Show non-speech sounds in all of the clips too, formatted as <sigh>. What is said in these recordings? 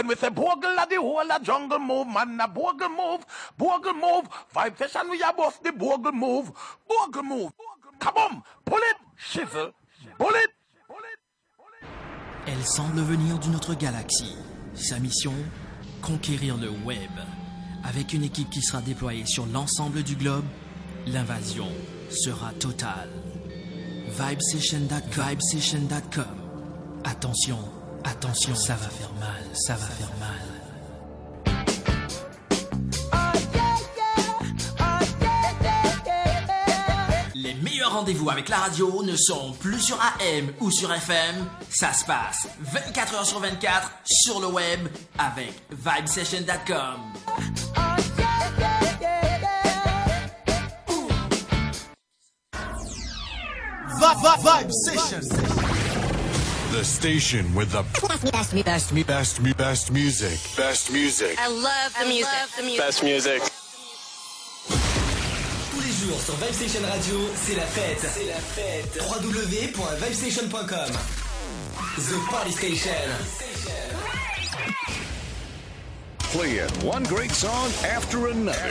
When we say bogle the whole of jungle move, man, a bogle move, bogle move. Five session we are both the bogle move, bogle move. Come on, pull it, shizzle, pull it. Elle semble venir d'une autre galaxie. Sa mission Conquérir le web. Avec une équipe qui sera déployée sur l'ensemble du globe, l'invasion sera totale. Vibesession.com. Vibesession.com. Attention, attention, ça va faire mal, ça va faire mal. Les meilleurs rendez-vous avec la radio ne sont plus sur AM ou sur FM. Ça se passe 24 heures sur 24 sur le web avec vibesession.com. Vibe Session. The station with the best, best, best, best, best, best music. Best music. I love the music. the music. Best music. Tous les jours sur Vibestation Radio, c'est la fête. C'est la fête. www.vibestation.com. The Party Station. Playing one great song after another.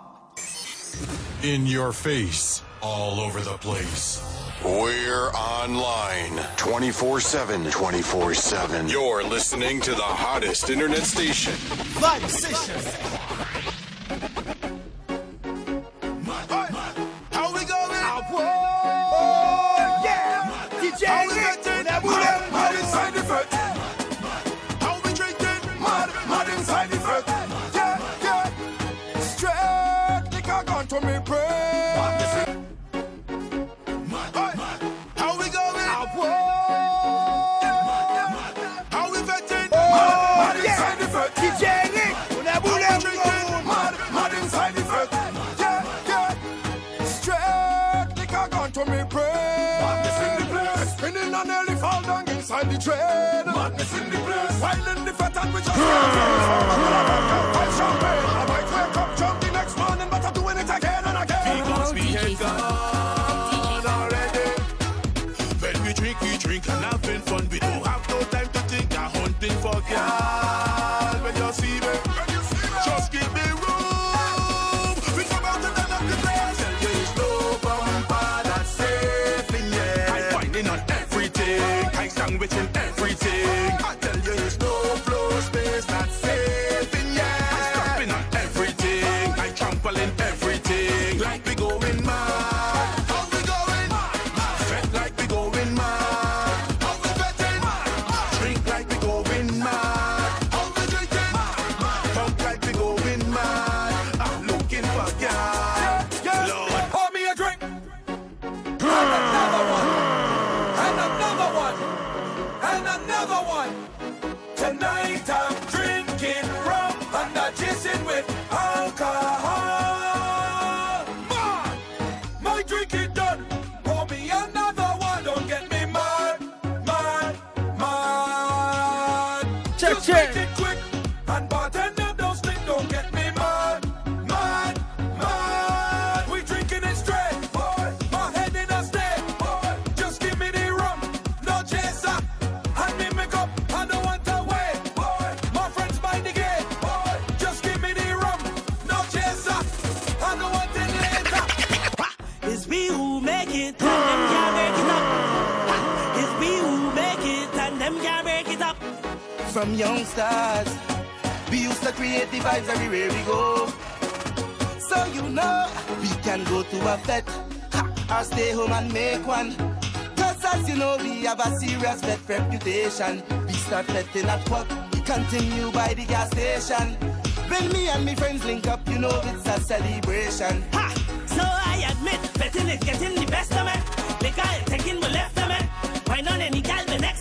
In your face. All over the place. We're online 24 7. 24 7. You're listening to the hottest internet station. Vibe Session. While and make one. Cause as you know, we have a serious vet reputation. We start betting at? We continue by the gas station. When me and me friends link up, you know it's a celebration. Ha! So I admit, betting is getting the best of me. Liquor taking my left of me. Why not any gal me next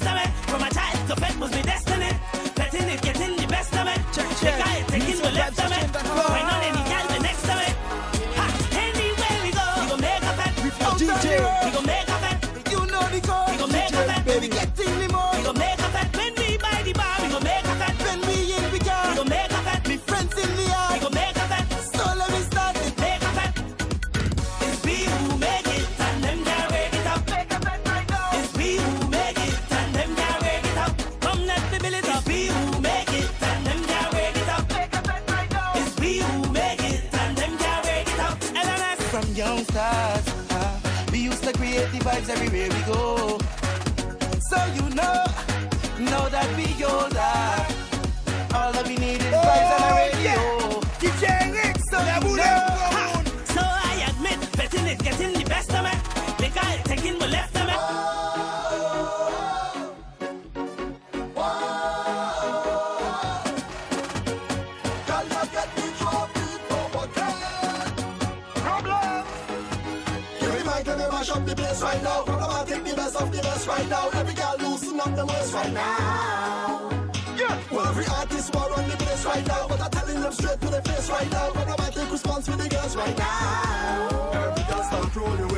stars. We used to create the vibes everywhere we go. So you know, know that we older. All that we need right now. Yeah. Well, every artist war on the place right now, but I'm telling them straight to their face right now. But I might take response for the girls right now. Every girl start rolling.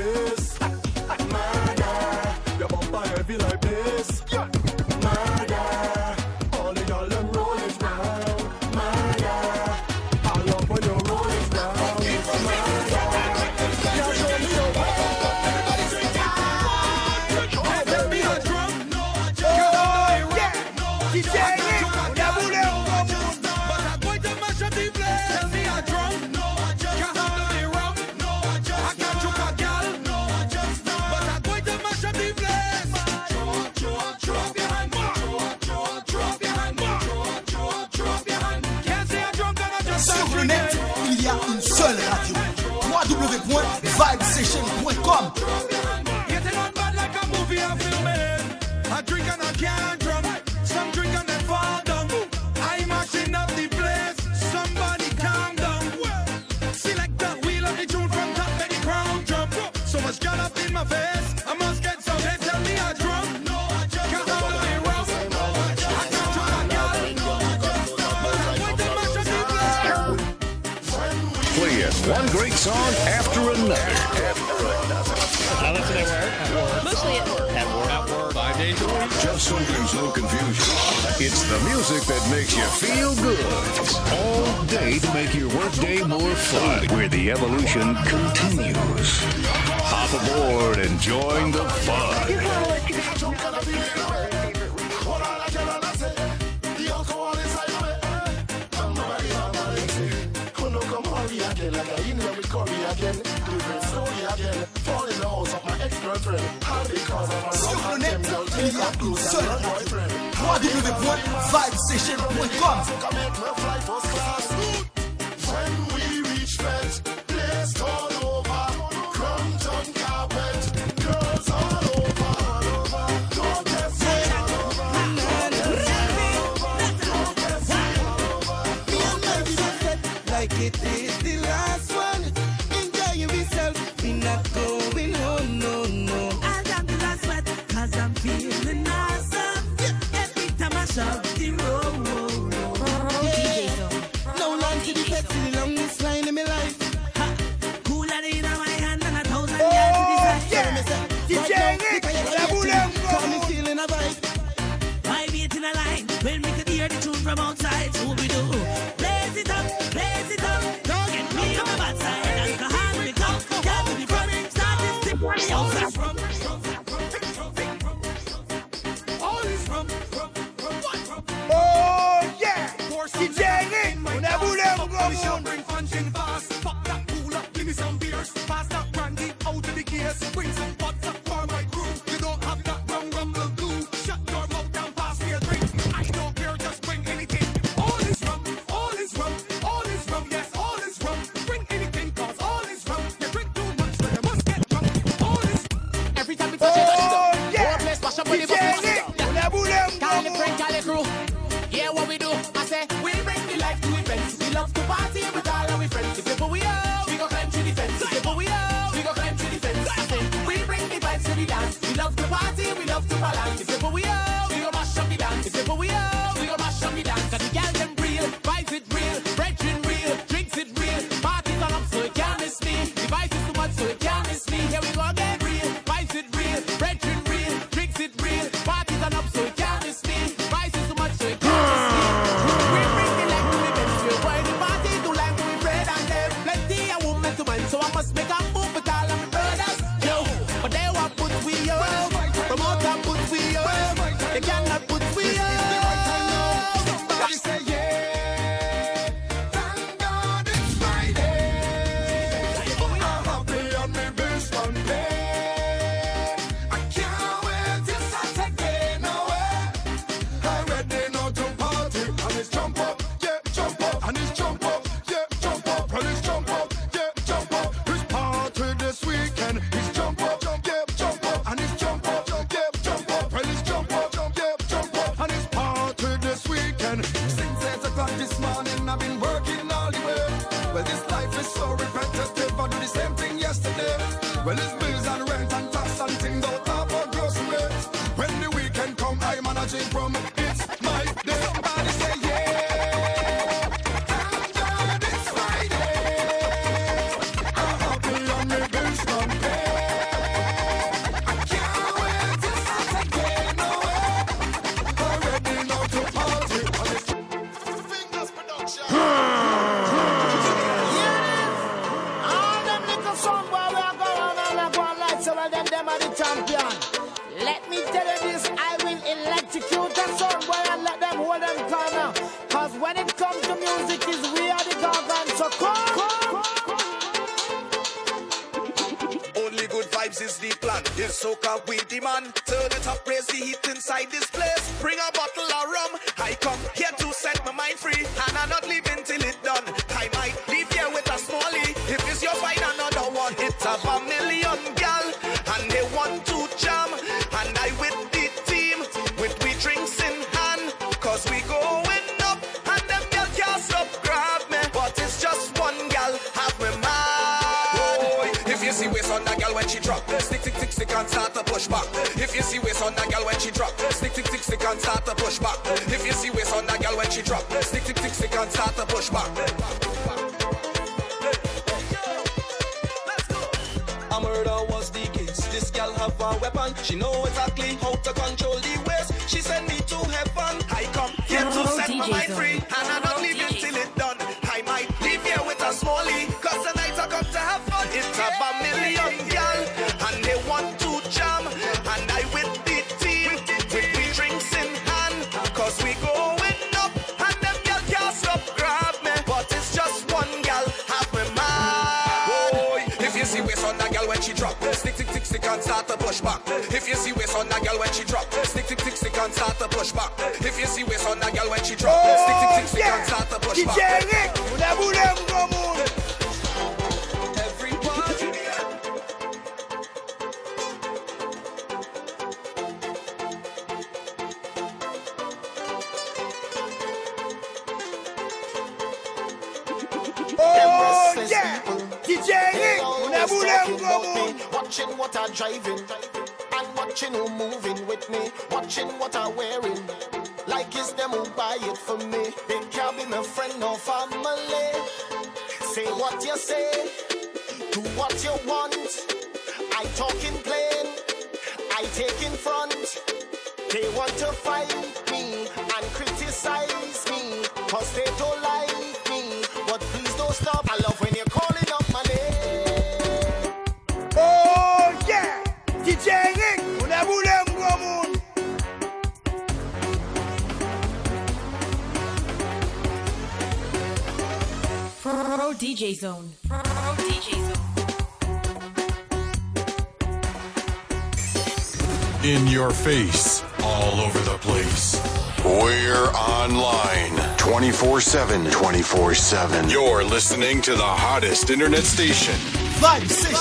Internet station. Vibe Session.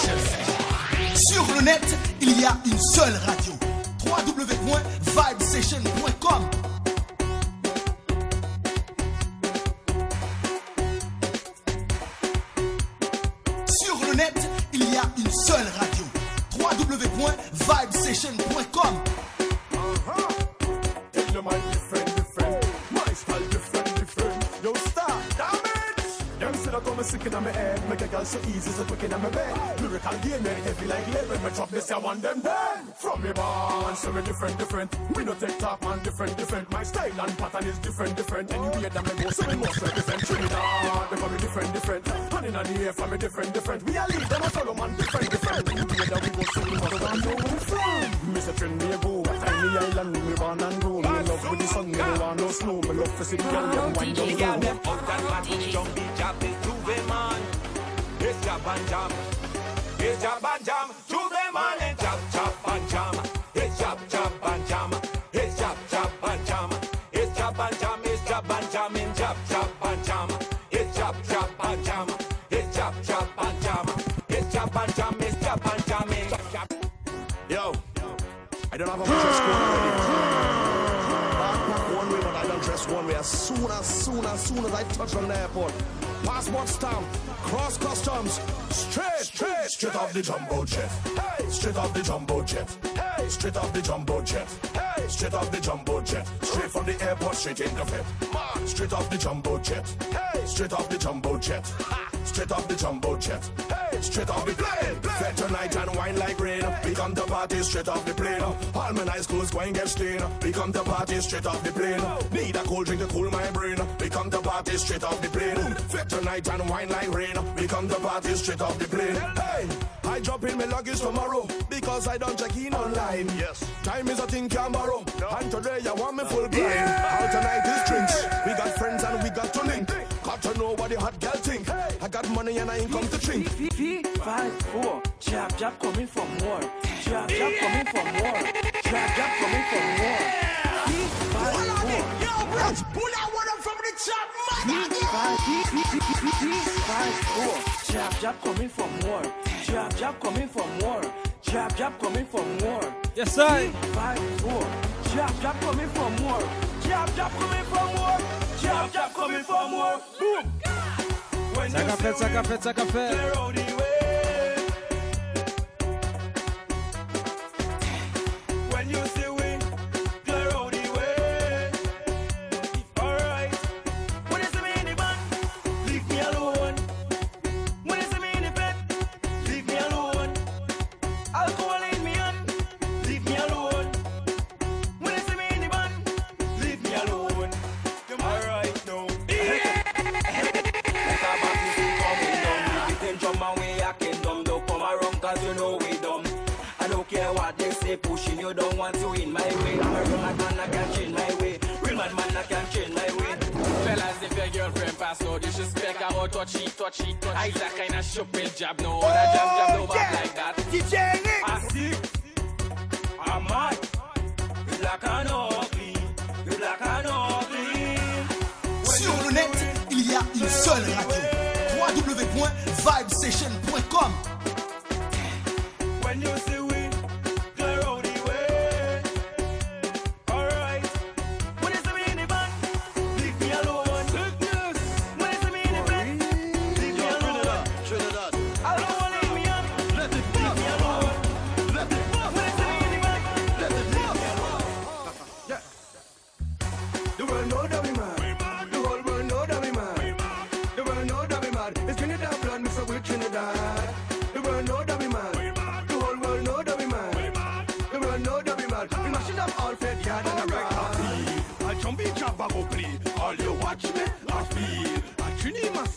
In the fit. Straight off the jumbo jet. Hey, straight off the jumbo jet. Straight off the jumbo jet. Hey, straight off the plane. Fed tonight and wine like rain. We come to party straight off the plane. All my nice clothes going get stained. We come to party straight off the plane. Need a cold drink to cool my brain. We come to party straight off the plane. Fed tonight and wine like rain. We come to party straight off the plane. Hey, I drop in my luggage tomorrow because I don't check in online. Yes, time is a thing can borrow. And today I want me full blind. Out tonight is drinks. We got friends and we got to link. Got to know what the hot girl think. I got money and I ain't come to drink. Five, four, jab, jab coming for more. Jab, jab coming for more. Jab, jab coming for more. Five, four. Yo, Rich, pull out one up from the top, Five, five, four. Jab, jab coming for more. Jab, jab coming for more. Jab, jab coming for more. Yes, sir. Five, four. Jab, jab coming for more. Jab, jab coming for more. Jab, jab coming for more. Boom. When Saca fait, saca fait, saca fait. They pushing you don't want you in my way. I'm a real man, I can't change my way. Real man, man, I can't change my way. Fellas, if your girlfriend pass no disrespect about touchy, touchy, touchy. I that kind of shuffle jab, no other jab, jab, no back like that. DJ Nick. I see. I'm mad. You black and ugly. You black and ugly. Sur le net, il y a une seule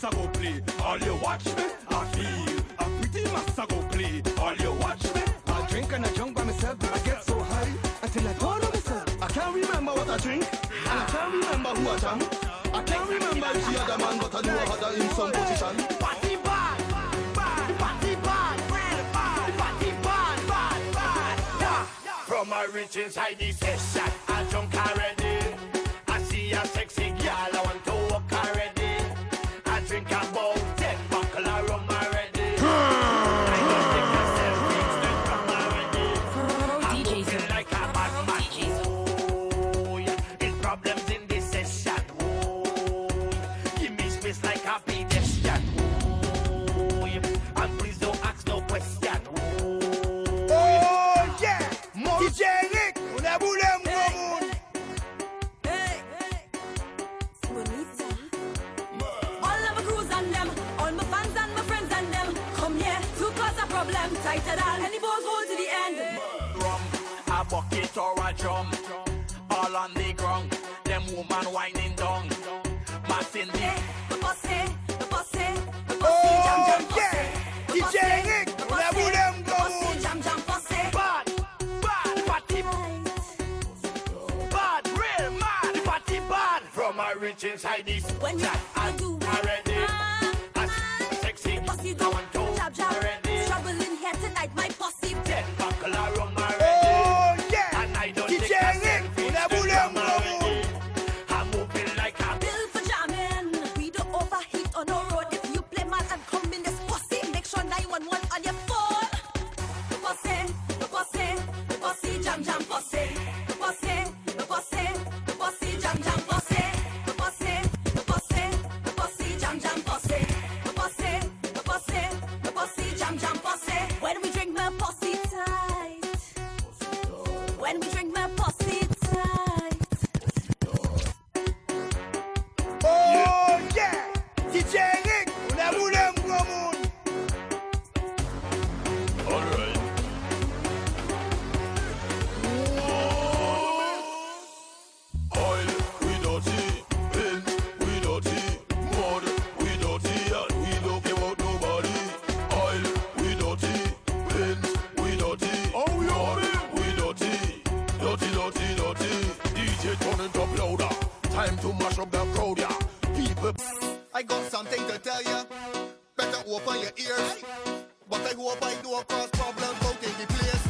Trini go play. All you watch me, I feel. A pretty massa go play. All you watch me. I drink and I drunk by myself. I get so high until I don't know myself. I can't remember what I drink. And I can't remember who I jam. I can't remember if the other man, but I know I had her in some position. Party bad, bad, party bad, real bad, party bad, bad, bad. From a rich inside the session, I drunk inside this When you do time to mash up the crowd, yeah. People. I got something to tell ya. Better open your ears. But I hope I don't cause problems out in the place.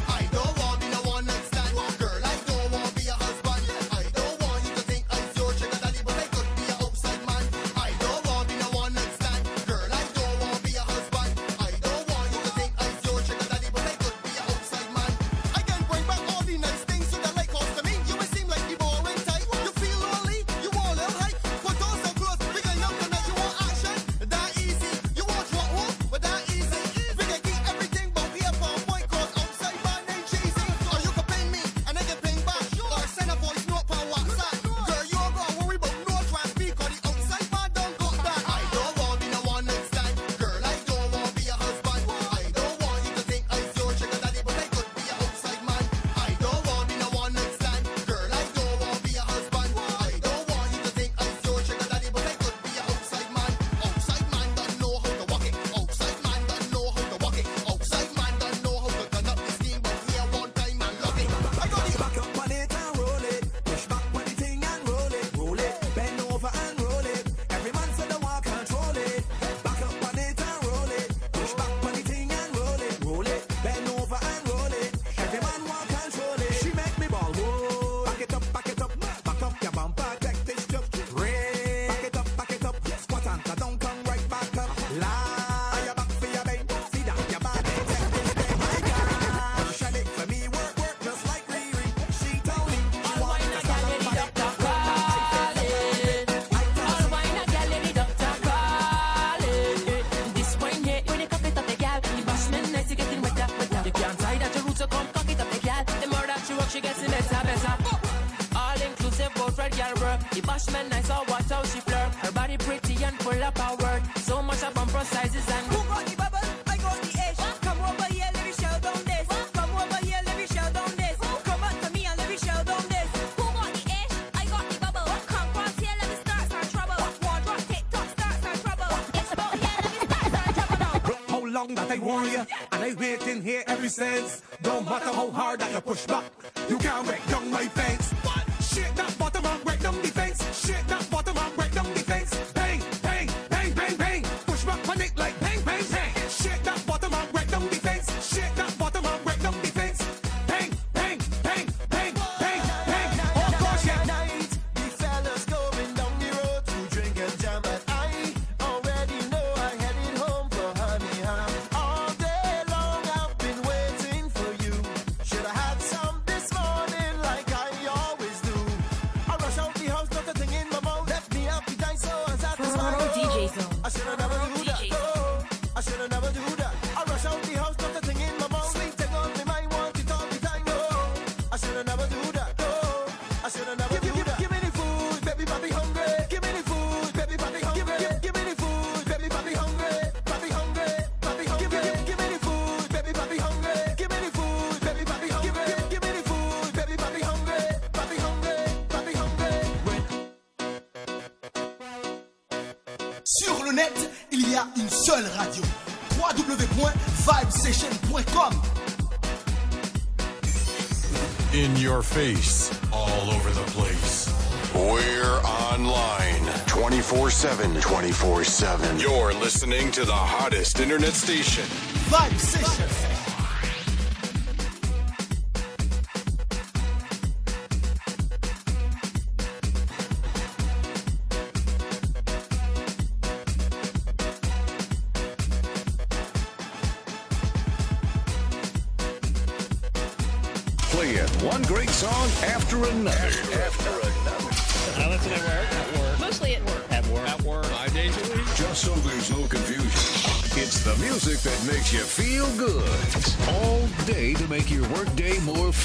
but I warn and I've waiting here ever since. Don't matter how hard I push back, you can't break down my fence. station. Live session.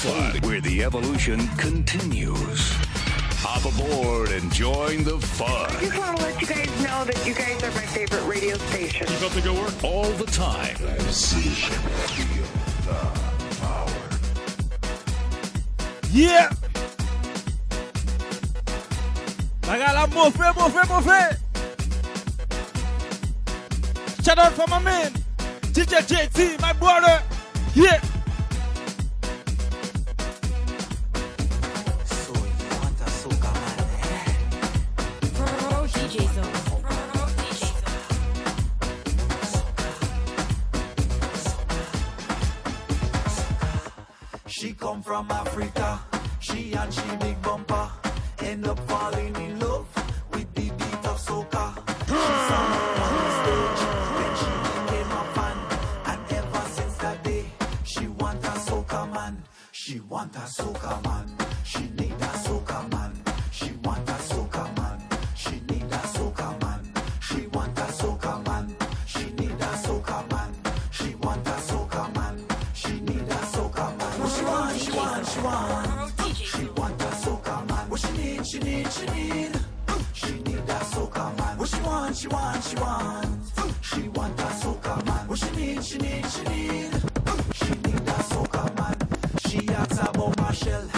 Where the evolution continues. Hop aboard and join the fun. I just want to let you guys know that you guys are my favorite radio station. You about to go work? All the time. Yeah! Bagala la mofe, move, mofe! Shout out for my man, DJ JT. She want a soca man. She need a soca man. She want a soca man. She need a soca man. She want a soca man. She need a soca man. She want a soca man. She need a soca man. What she want? She want? She want? She want a soca man. What she need? She need? She need? She need a soca man. What she want? She want? She want? She want a soca man. What she need? She need? She need? shell.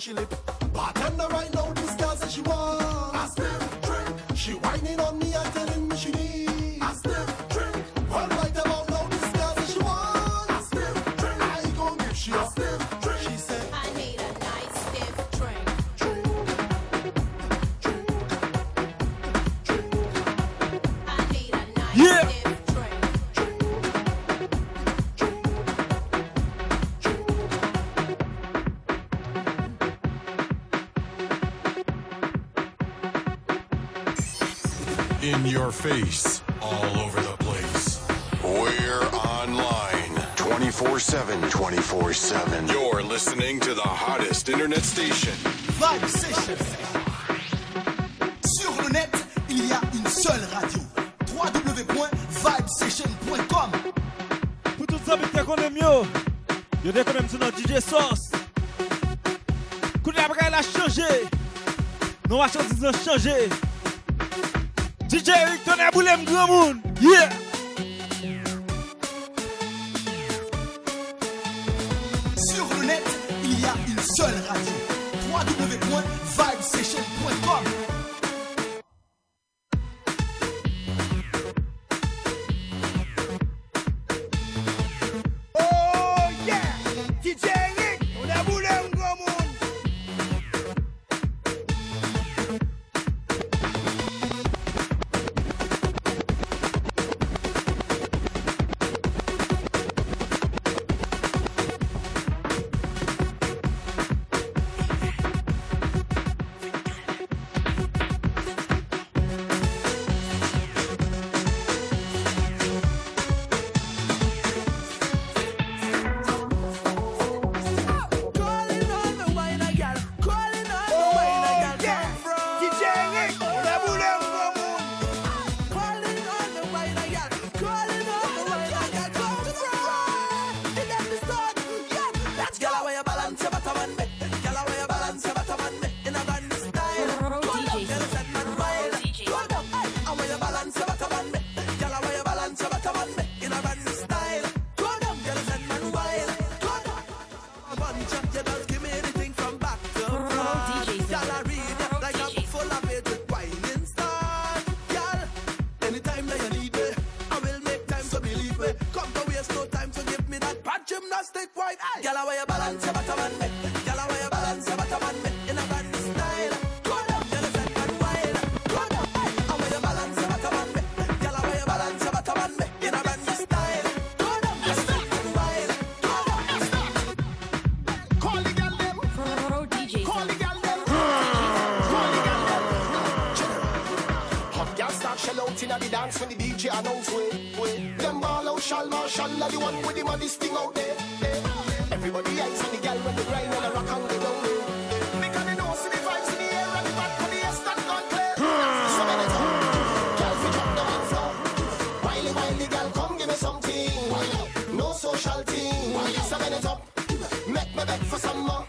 she lip face, all over the place. We're online 24 7, 24 7. You're listening to the hottest internet station. Vibe Session. Sur le net, il y a une seule radio. www.vibesession.com. Pour tout ça, mais qu'on aime mieux. Yo dès quand même sur notre DJ Source. Coup de la a changé. Nos marchandises changé. DJ Rick, tonè boulèm gran moun. Yeah! me this a. Make me beg for some more.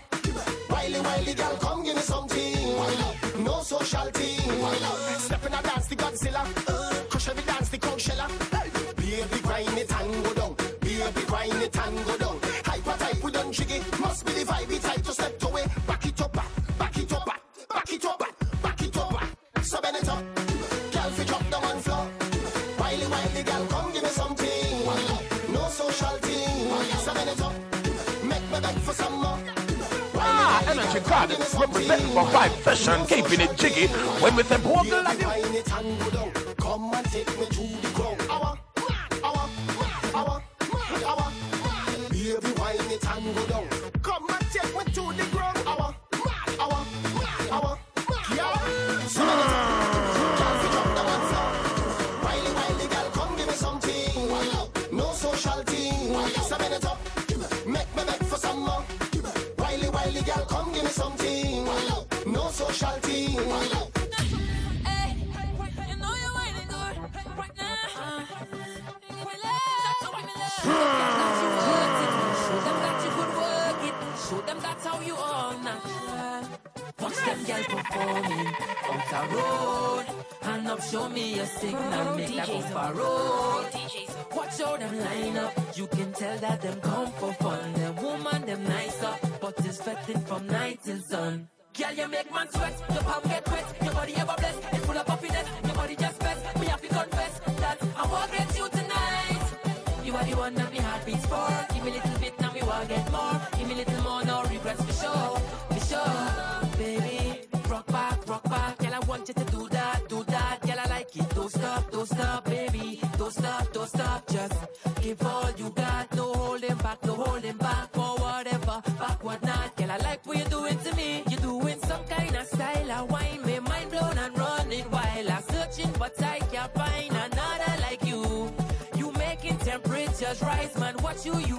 Wiley, wiley, girl, come give me something. No social team. Step in a dance, the Godzilla. Crush every dance, the Coachella. Chicago, representing for Vibe Session, keeping it jiggy. When we say, Come and take me to man sweat. Your palm get wet. Your body ever blessed. It's full of happiness. Your body just best. Me have to confess that I want great you tonight. You are the one that my heart beats for. Give me a little bit, now we want get more. Give me a little more, no regrets for sure, for sure, baby. Rock back, rock back, girl. I want you to do that, do that, girl. I like it. Don't stop, don't stop, baby. Don't stop, don't stop, just give up. just rise, man. Watch you use?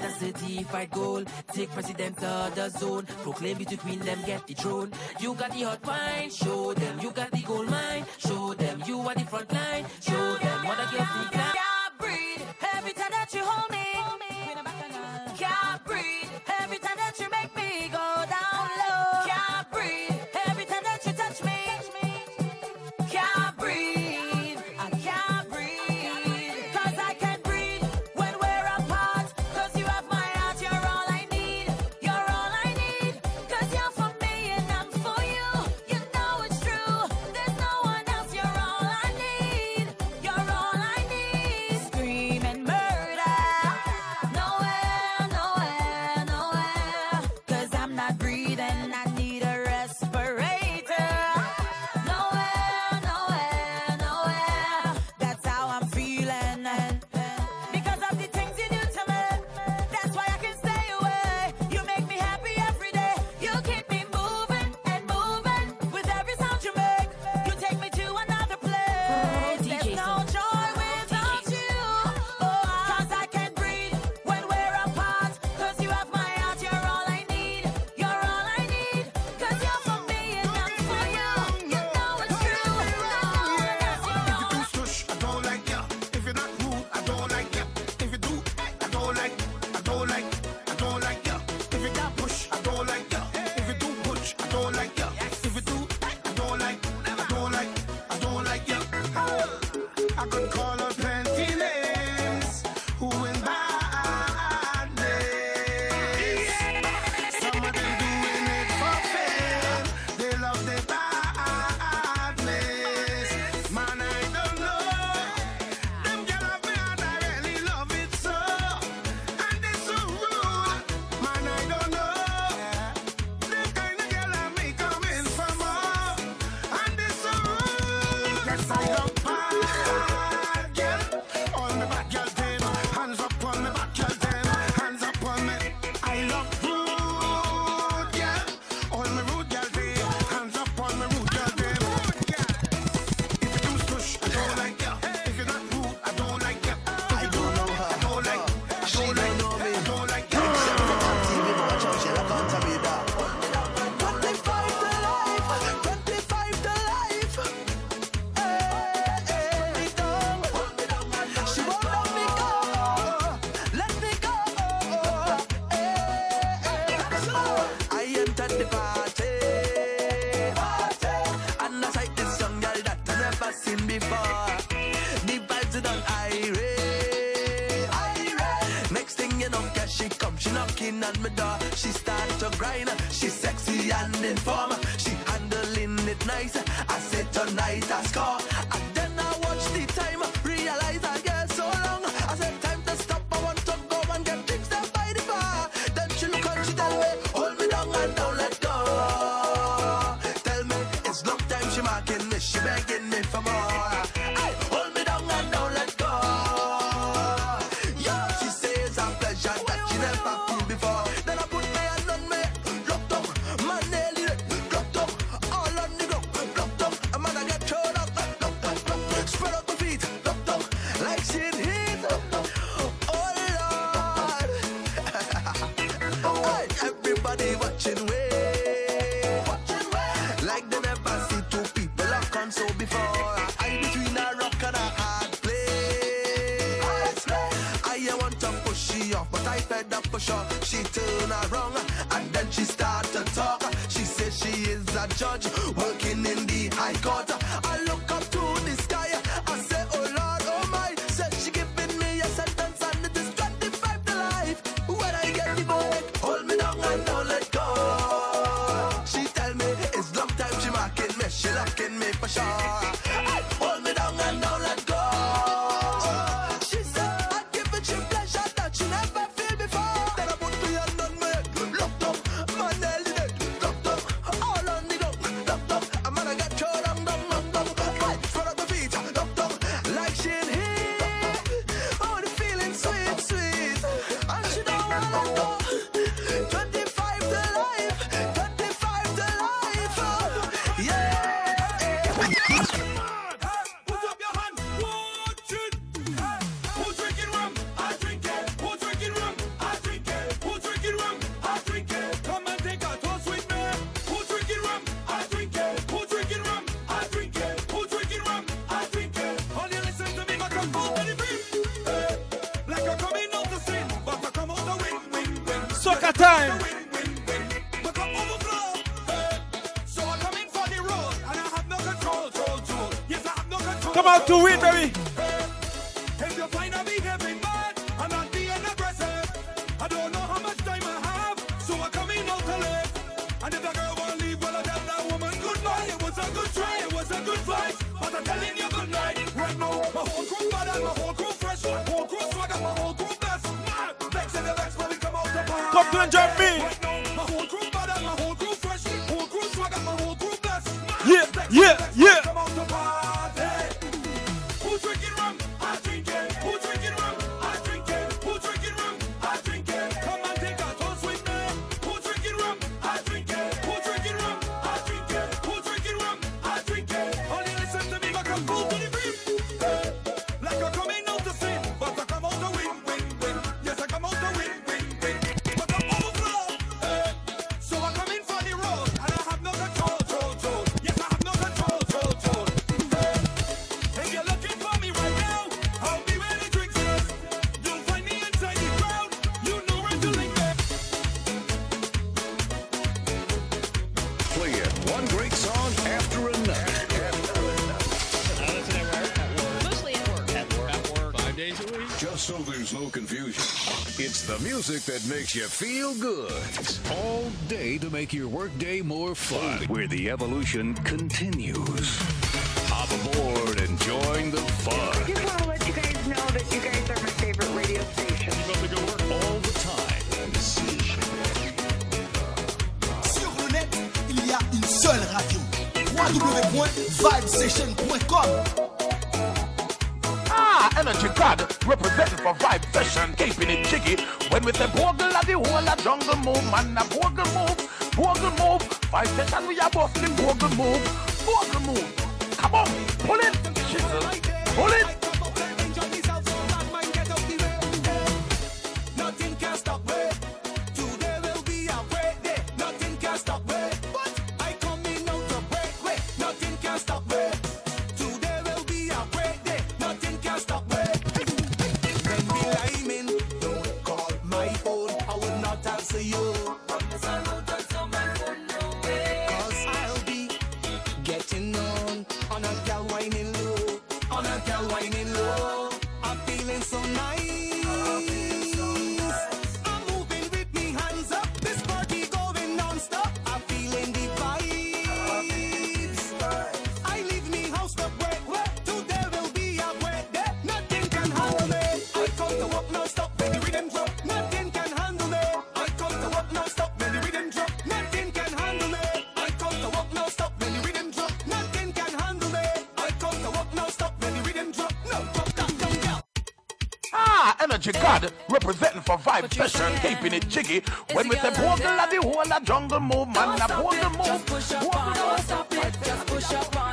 That's the fight goal. Take president of the zone. Proclaim you to queen, them get the throne. You got the hot wine, show them. You got the gold mine, show them. You are the front line, show them. Mother girls decline. line The music that makes you feel good all day to make your workday more fun. Where the evolution continues. Hop aboard and join the fun. I just want to let you guys know that you guys are my favorite radio station. You got to go work all the time. Sur le net, il y a une seule radio. www.vibesession.com man, a bogle move, bogle move. Vibe Session we are bustling bogle move. Energy God representing for Vibe Session, keeping it jiggy. When with the bogle the whole jungle move, man, a bogle move, Push up on, don't stop it. Just push up on,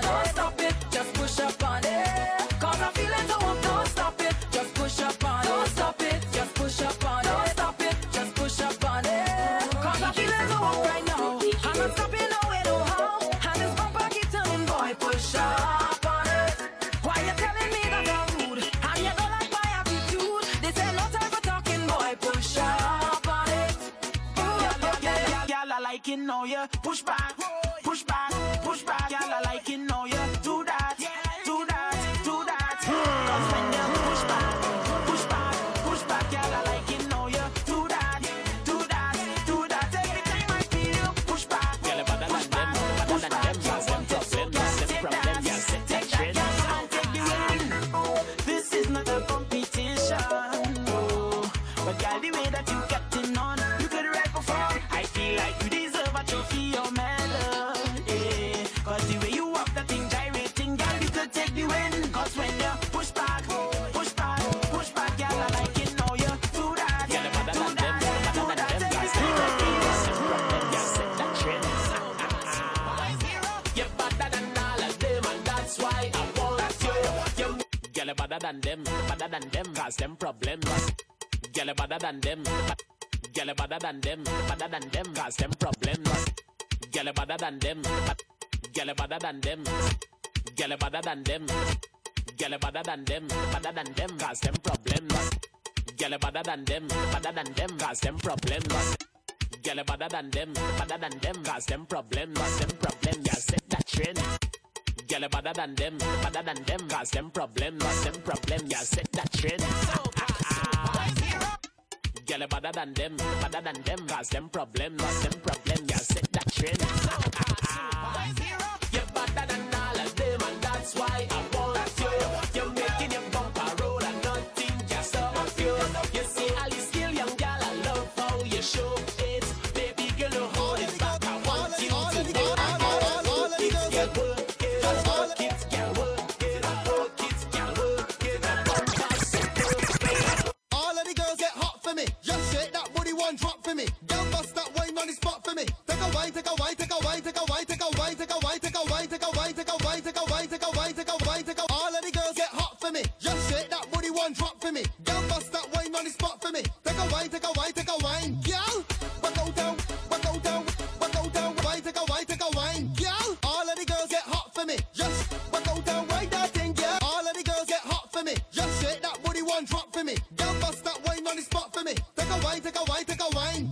them, cause problems. Girl, better than them, girl, better than them, better than them, cause them problems. Girl, better than them, girl, better than them, girl, better than them, girl, better than them, better than them, cause them problems. Girl, better than them, better than them, cause them problems. Girl, better than them, better than them, cause them problems, them problems, yeah, set that trend. Girl, you better than them, better than them, cause them problems, them problems, yeah, set that trend. Girl, you better than them, better than them, cause them problems, them problems, yeah, set that trend. You're better than all of them, and that's why I one drop for me. Girl bust that wine on the spot for me. Take a wine, take a wine, take a wine, take a wine, take a wine, take a wine, take a wine, take a wine, take a wine, take a wine, take a wine, take a wine, take a All of the girls get hot for me. Just shake that booty one drop for me. Girl bust that wine on the spot for me. Take a wine, take a wine, take a wine. Girl, back out down, back out down, back out down. Wine, take a wine, take a wine. Girl, all of the girls get hot for me. Just back out down, wine that thing, girl. All of the girls get hot for me. Just shake that booty one drop for me. Girl bust that wine on the spot for me. Wine, take a wine, take a wine.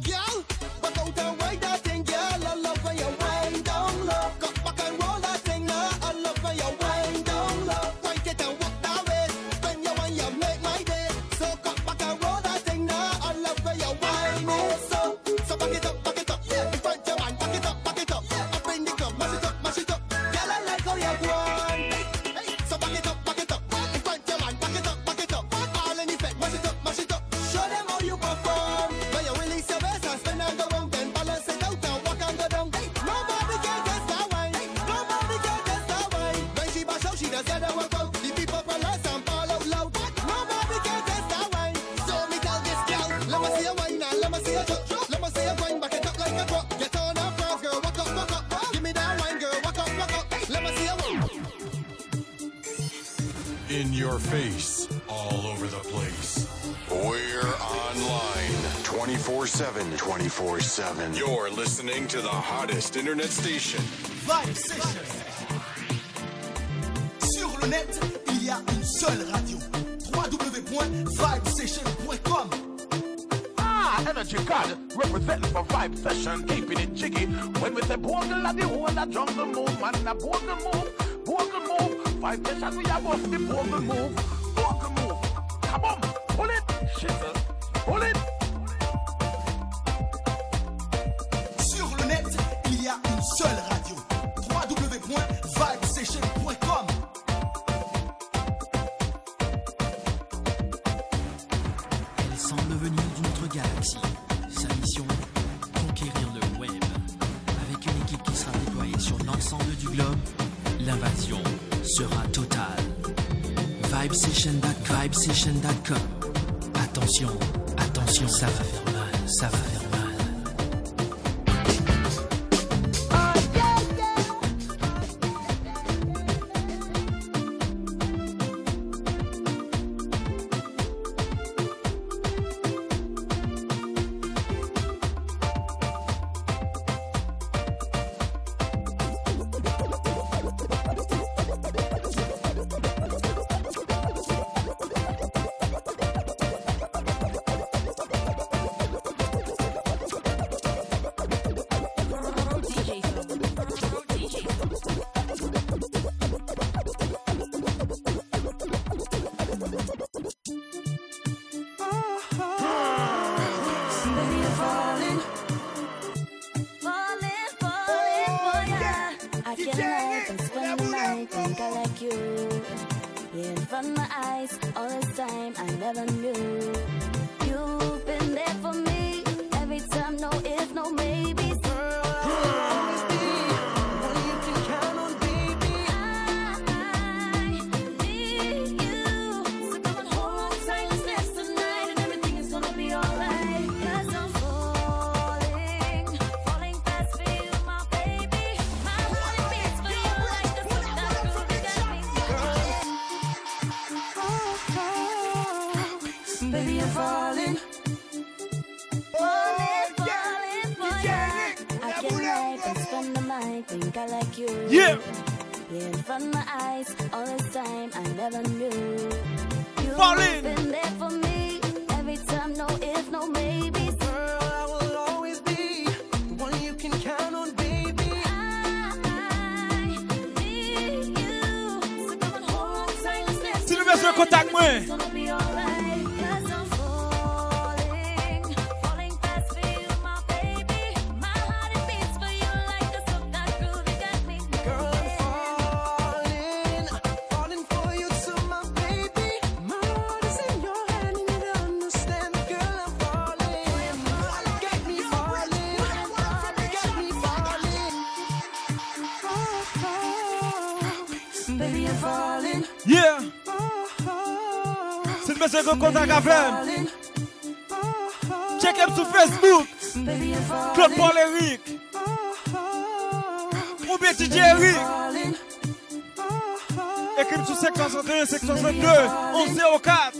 7. 24 7. You're listening to the hottest internet station. Vibe Session. Sur le net, il y a une seule radio. www.vibesession.com. Ah, Energy God, representing for Vibe Session, keeping it jiggy. When with the bogle and the whole, I drum the move, man, the bogle move, bogle move. Vibe Session, we have off the bogle move, bogle move. Come on, pull it, shizzle. so contact with them. Check them to Facebook. Claude Paul Eric. Ou bien DJ Eric. Écrime sur 561, 562, 1104.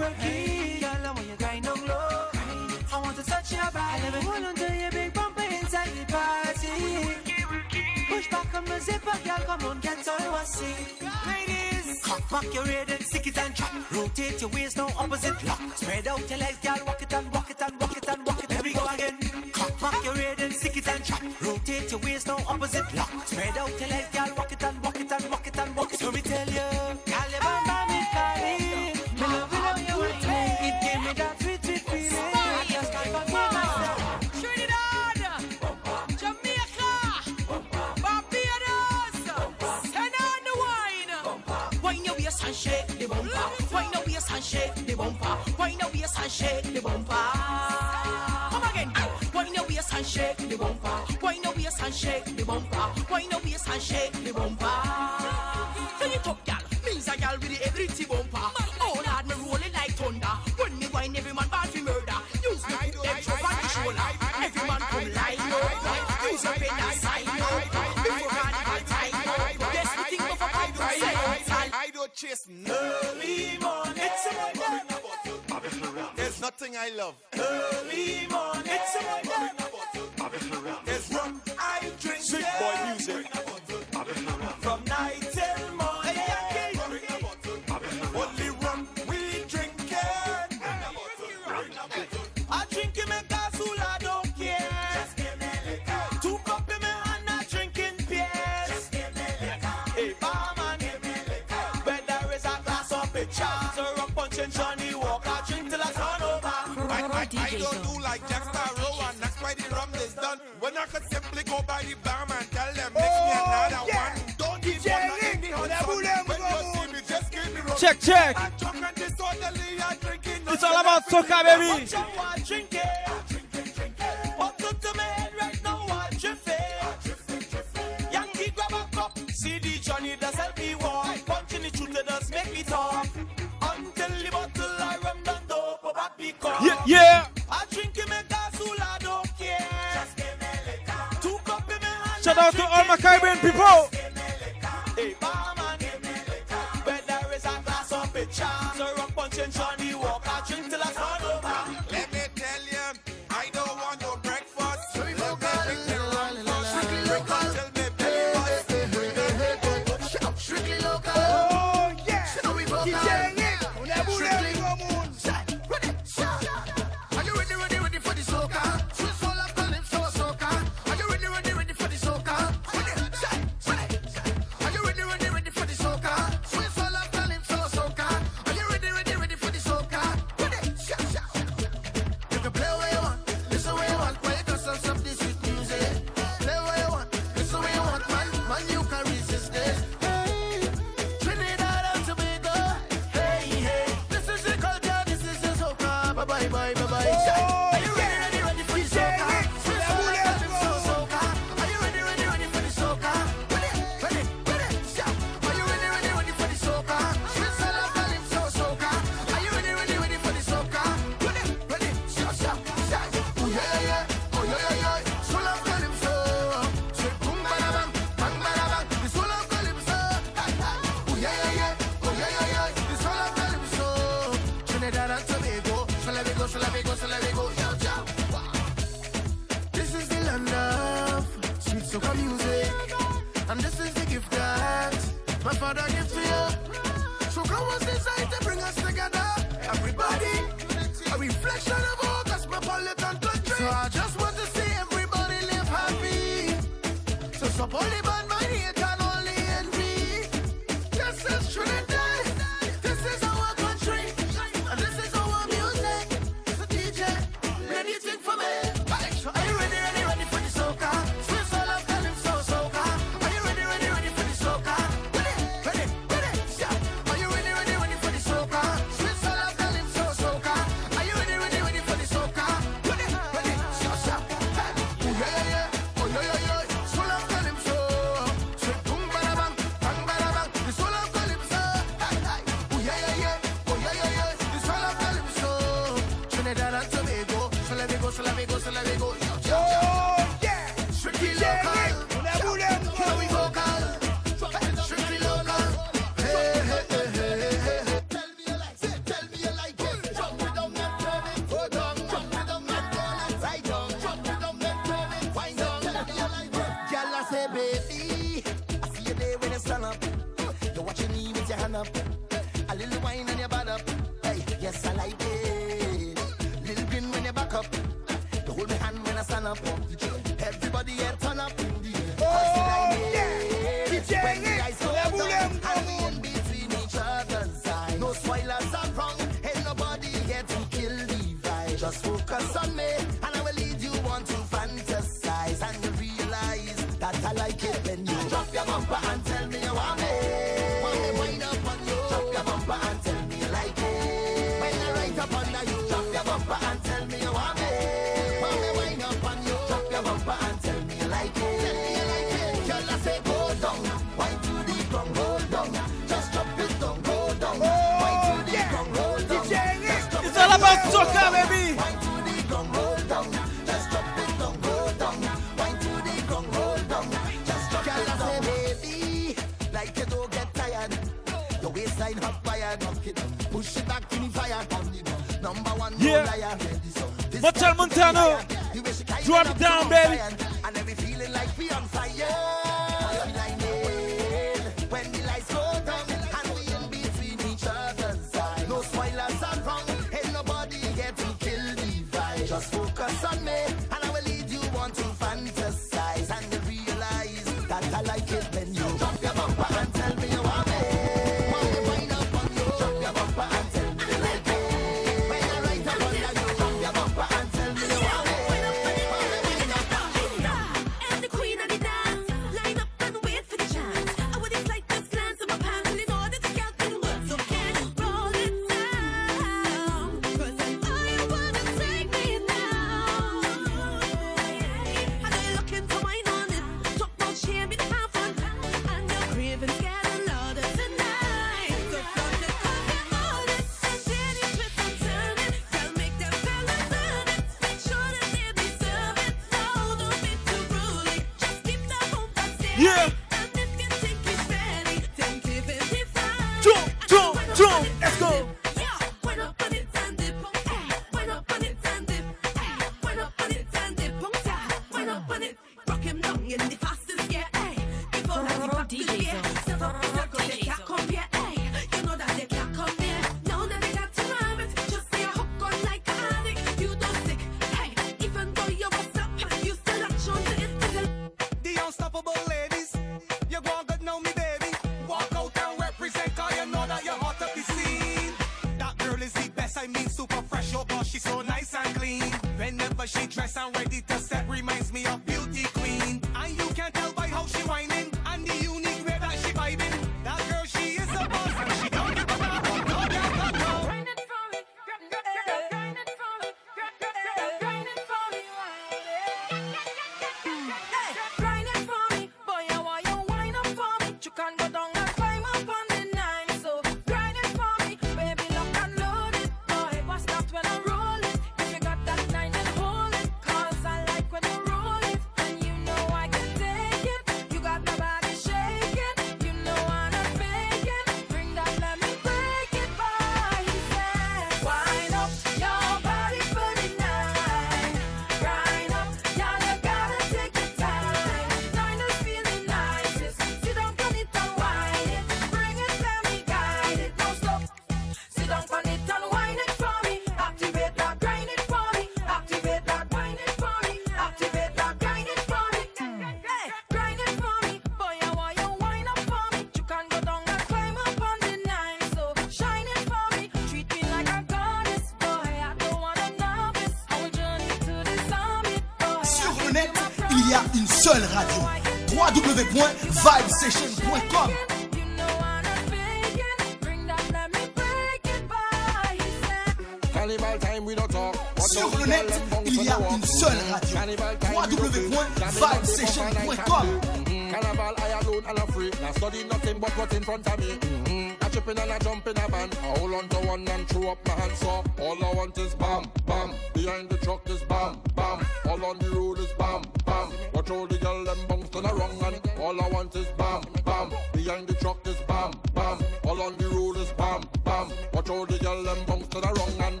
what's in front of me. Mm-hmm. I tripping and I jump in a van. I hold on to one and throw up my hands. So all I want is bam, bam. Behind the truck is bam, bam. All on the road is bam, bam. Watch all the girl them bounce on a wrong and all I want is bam, bam. Behind the truck is bam, bam. All on the road is bam, bam. Watch all the girl them bounce on a wrong and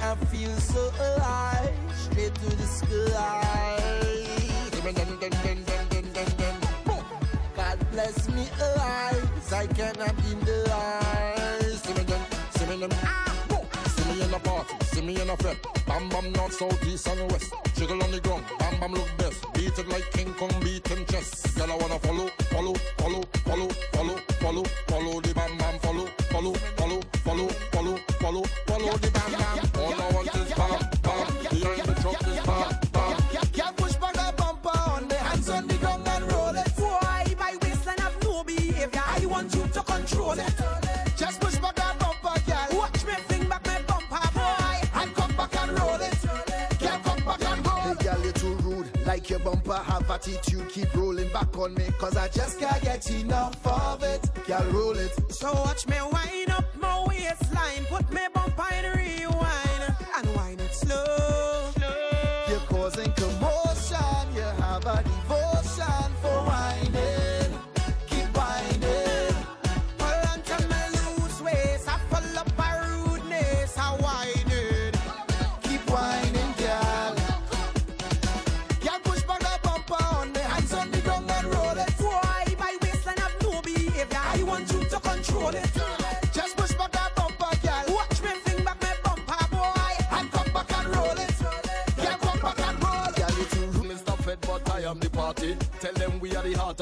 I feel so alive, straight to the sky. I cannot deny. See me then, see me then. See me in a party, see me in a fed. Bam bam north, south, east and west. Jiggle on the ground, bam bam look best. Beat it like King Kong beating chess. Girl I wanna follow, follow, follow, follow, follow, follow, attitude. Keep rolling back on me. Cause I just can't get enough of it. Girl, roll it. So watch me wind up my waistline. Put me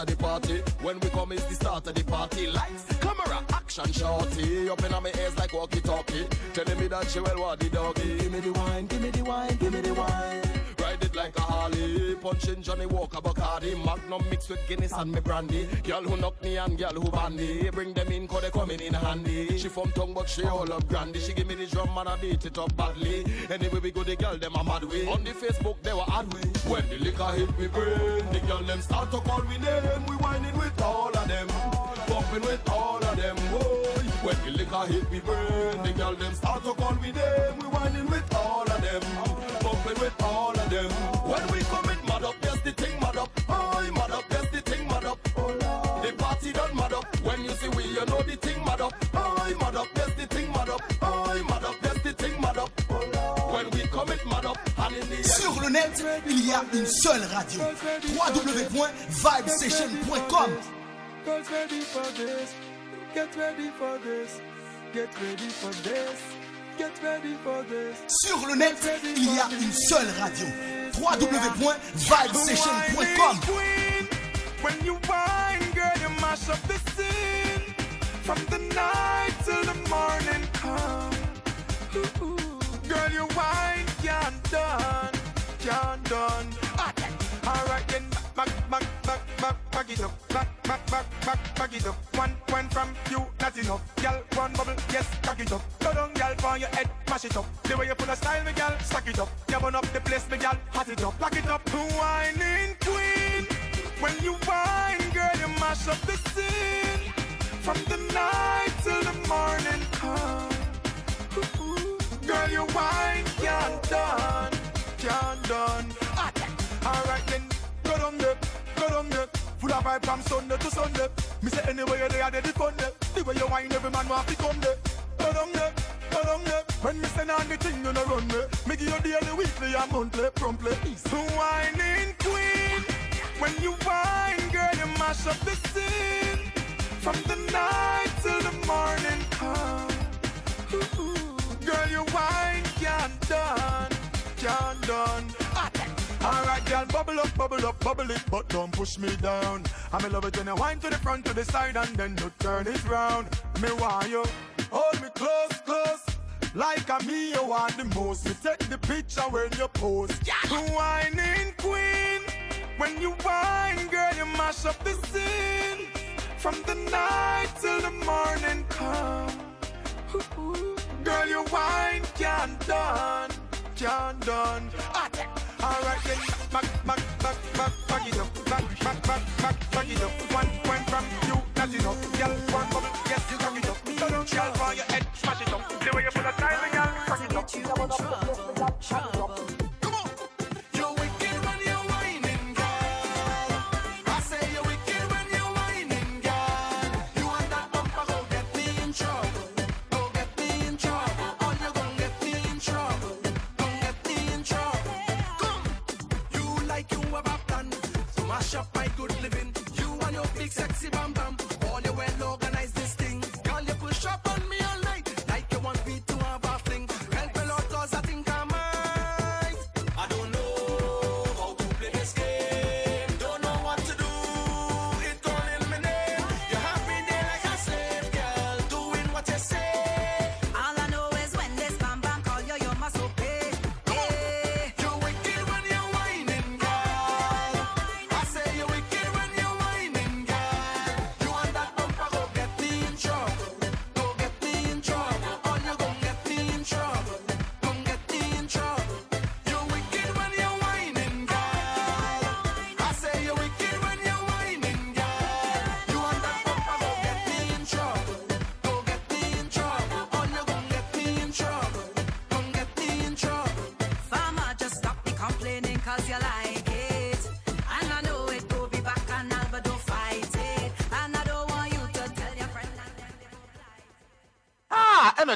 of the party. When we come, it's the start of the party. Lights, camera, action, shorty. Up in my ears like walkie talkie. Telling me that she well want the doggy. Give me the wine, give me the wine, give me the wine. Ride it like a Harley. Punching Johnnie Walker Bacardi. Magnum mixed with Guinness and me brandy. Girl who knock me and girl who bandy. Bring them in cause they coming in handy. She from tongue but she all up grandy. She give me the drum and I beat it up badly. Anyway we go the girl them a mad way. On the Facebook they were ad way. When the liquor hit me brain, the girl them start to call me name. We whining with all of them. Bumping with all of them. Boy. When the liquor hit me brain, the girl them start to call me name. We whining with all of them. Bumping with all of them. When we come it mad up, yes the thing mad up. Oh, mad up, yes the thing mad up. The party done mad up. When you see we, you know the thing mad up. Oh, mad up, yes the thing mad up. Oh, mad up, yes the thing mad up. When we come it mad up. Sur le net, il y a une seule radio. www.vibesession.com Girls ready for this. Get ready for this. Get ready for this. Get ready for this. Sur le net, il y a une seule radio. www.vibesession.com When you whine, girl, you mash up the scene. From the night till the morning come. Ooh, ooh. Girl, you whine, can't done, can't done. Alright then, back, back, back, back, back it up. Back, back, back, back, back it up. One, one from you, not enough. Girl, one bubble, yes, cock it up. Go down, girl, for your head, mash it up. The way you put a style, me girl, stack it up. You burn up the place, me girl, hot it up, lock it up. Whining queen, when you whine, girl, you mash up the scene. From the night till the morning come. Girl, you whine, can't done, can't done. Alright then, go down there, go down there. Full of vibe from Sunday to Sunday. Me say there, they the fun there. The way you whine, every man want to come there. Go down there, go down there. When me send on the thing, you know run me. Me give you daily, weekly, and monthly, promptly. So whining queen, when you whine, girl, you mash up the scene. From the night till the morning come. Girl, you whine, can't done, can't done. Alright, girl, bubble up, bubble up, bubble it, but don't push me down. I me love it when you wind to the front, to the side, and then you turn it round. Me want you hold me close, close. Like a me, you want the most. Me take the picture when you pose. Yeah. Whining queen, when you whine, girl, you mash up the scene. From the night till the morning come. Girl, you wine can't done, can't done. Ah, Alright then, back, back, back, back, back it up, back, back, back, back, back it up. One point from you, that's enough. Girl, one bubble, yes, you it up. Don't girl for your head, smash it up. The way you put a girl, it up. You're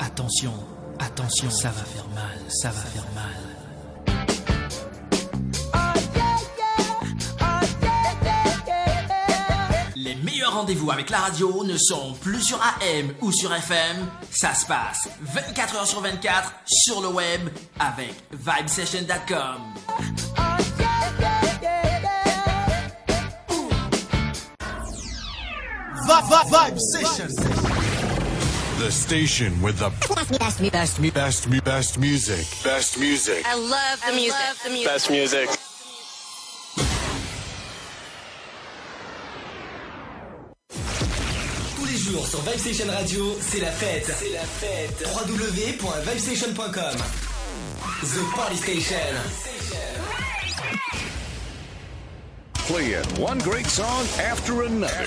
Attention, attention, ça va faire mal, ça va faire mal. Les meilleurs rendez-vous avec la radio ne sont plus sur AM ou sur FM. Ça se passe 24 heures sur 24 sur le web avec vibesession.com. Vibe, vibe session. The station with the best, best, best, best, best music. Best music. I love the music. Best music. Tous les jours sur Vibestation Radio, c'est la fête. C'est la fête. www.vibestation.com. The Party Station. Playing one great song after another.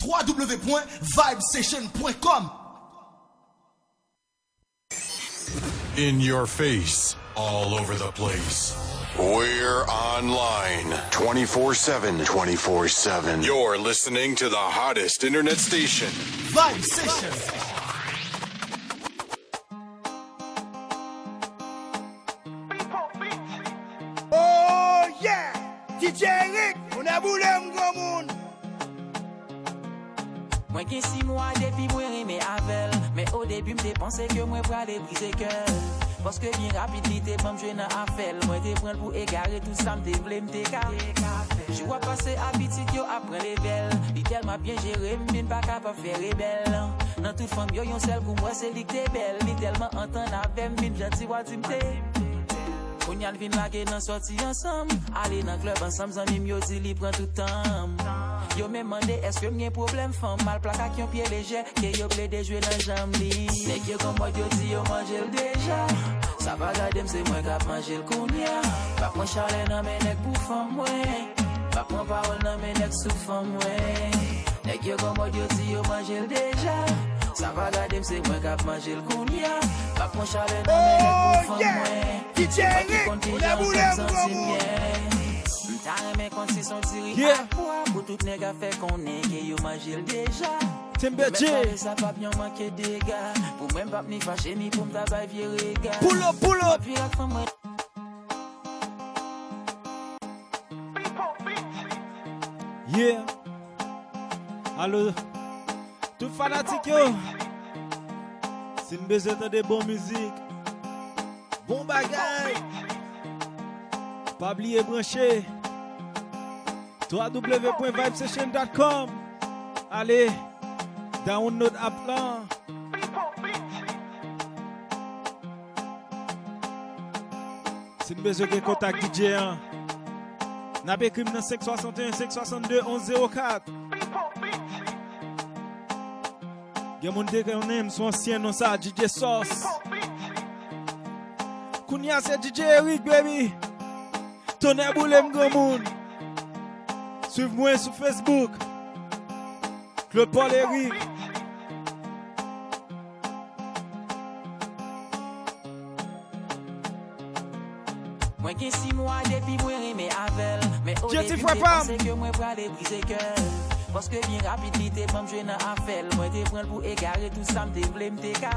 www.vibesession.com In your face, all over the place. We're online 24 7. 24 7. You're listening to the hottest internet station. Vibe Session. Mwen gen si mwa depi mwen reme avel. Men o debi mte pense ke mwen prale brise kèl. Paske bin rapid li te bam jwe nan afel Mwen te pren pou egare tout sa mte vle mte ka Jou a pase apitit yo apren level. Li telman bien jere mbin pa ka pa fe rebel. Nan tout fam yo yon sel kou mwen se lik te bel. Li telman antan avem mbin janti wadi mte Konyan vin lage nan sorti ansam. Ale nan klub ansam zanim yo di li pren toutam Yo me mande eske mwen problem fam? Mal plaka ki yon piye leje Ke yo ple de jwe nan jam li. Nek yo komod yo di yo manje l deja. Sa va gade mse mwen kap manje l konya Bak mwen chale nan menek pou fam mwen Bak mwen parol nan menek sou fam mwen Nek yo komod yo di yo manje l deja Sa va gade mse mwen kap manje l konya Bak mwen chale nan menek pou yeah. mwen ki konti jan santi Mta reme konti son tiri Pou tout nega fe konen ke yo manje l deja Timber J. Mwen pale sa pap yon manke dega Pou mwen pap ni fache ni pou mta bay vie rega Pull up, pull up. Yeah. Allo. Tout fanatique yo. Si besoin de bonne musique. Bon bagay. Pas oublier brancher. www.vibesession.com Allez. Download app là. Si besoin de contact DJ hein. N'a pas écrit dans 561 562 1104. Gen moun de gen son ancien non ça DJ Sauce. Kounya c'est DJ Eric baby. Tonnerre boulem grand moun. Suive-moi sur Facebook. Claude Paul Eric. Mwen gen si mwa depi mwen reme avel Men o Jeti debi fwe mte pam. pense ke mwen prale brise kèl Paske bin rapid li te bam jwe nan afel Mwen te pren pou egare tout sa mte vle mte ka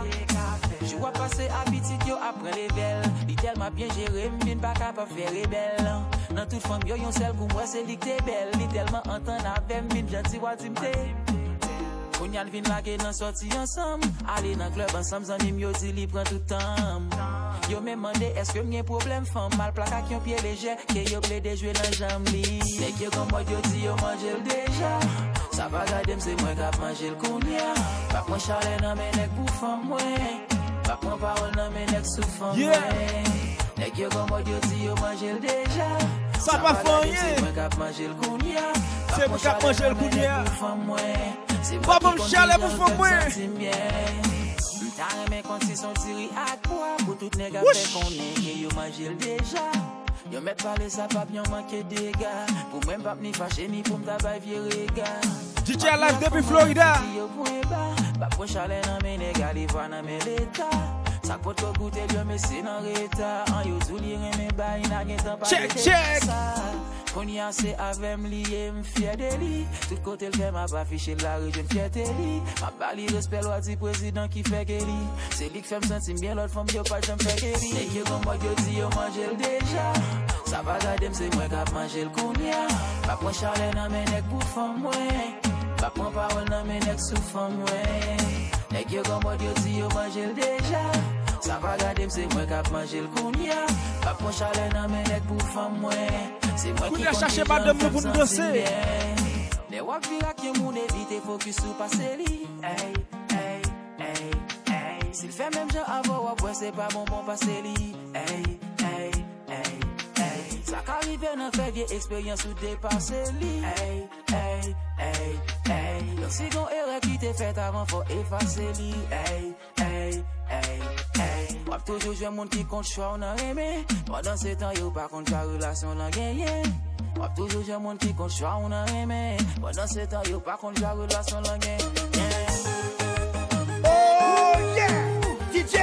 Jou a pase apitit yo apren level Li telman bien jere mbin pa ka pa fe rebel Nan tout fam yo yon sel kou mwen se lik te bel Li telman antan avem mbin janti wadi mte Kounyan vin lage nan sorti ansam Ale nan klub ansam zanim yo di li pran toutan Yo me mande eske mwen problem fam Mal plaka ki yon piye leje Ke yo ple de jwe nan jam li Nek yo kon mod yo di yo manje l deja Sa pa gade mse mwen kap manje l kounya Bak mwen chale nan men ek pou fam mwen Bak mwen parol nan men ek sou fam mwen Nek yo kon mod yo di yo manje l deja Sa pa fanyen. mse mwen kap manje l kounya Se mwen kap manje l kounya. Se Pa pou m chale pou fam mwen. Ta reme konti son siri akwa Pou tout nega fe konen Ke yo manjel deja. Yo met pale sa pap yon manke dega. Pou mwen pap ni fache ni pou mta bay vie rega. DJ Alive depi Florida. Yo pou eba Bap pou chale nan men nega Li va nan men leta. Sak pot ko koute yo me se nan reta. An yo reme bay na gen tan pa Check, check. sa. Kon ya se avem li ye m fye de li. Tout kote l fe ma pa fiche la rejen fiyete li. Ma bali respel wati prezident ki feke li. Se li k sentim bien lot fom yo pa jem feke li. Nek yo kon yo di yo manje l deja. Sa va gade m se mwen kap manje l kounya Pa pon chale nan men ek pou fom mwen. Pa pon parol nan sou mwen Nèk yo komod yo si yo manjel deja Sa pa gade mse mwen kap manjel kounya Pa pon chale nan menek pou fam mwen Se mwen ki konti jan fèm sansi mwen Ne wap virak yo moun evite fokus sou pase li Hey, hey, hey, hey. Sil fè mèm jan wap bon bon pase li Sa ka rive nan fe vie eksperyans ou depase li. Ey, ey, ey, ey Lòk si gon ere ki te fet avan fò efase li. Ey, ey, ey, ey Wap toujou jwen moun ki kont chwa ou nan reme. Pendan se tan yo pa kont ka relasyon nan genye Wap toujou jwen moun ki kont chwa ou nan reme. Pendan se tan yo pa kont ka relasyon nan genye Oh yeah, DJ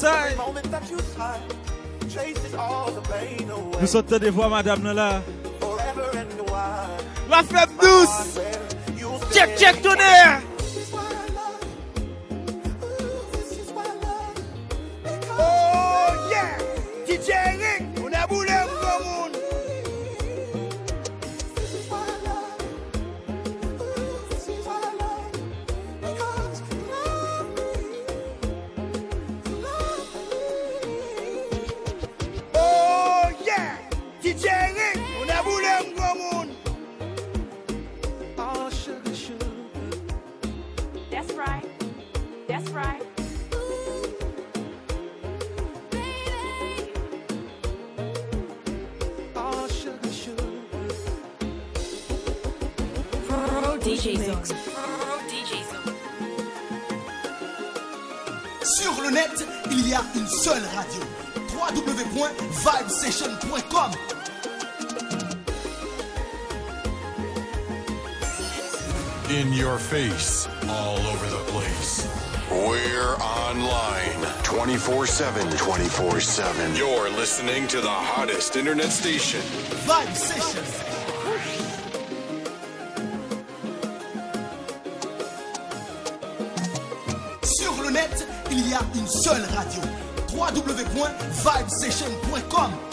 Versailles. Nous sortons des voix, madame, là. là. La femme douce. Check, check, tonnerre. a une seule radio. www.vibesession.com In your face, all over the place. We're online 24 7. 24 7. You're listening to the hottest internet station. Vibe Sessions. seule radio. www.vibesession.com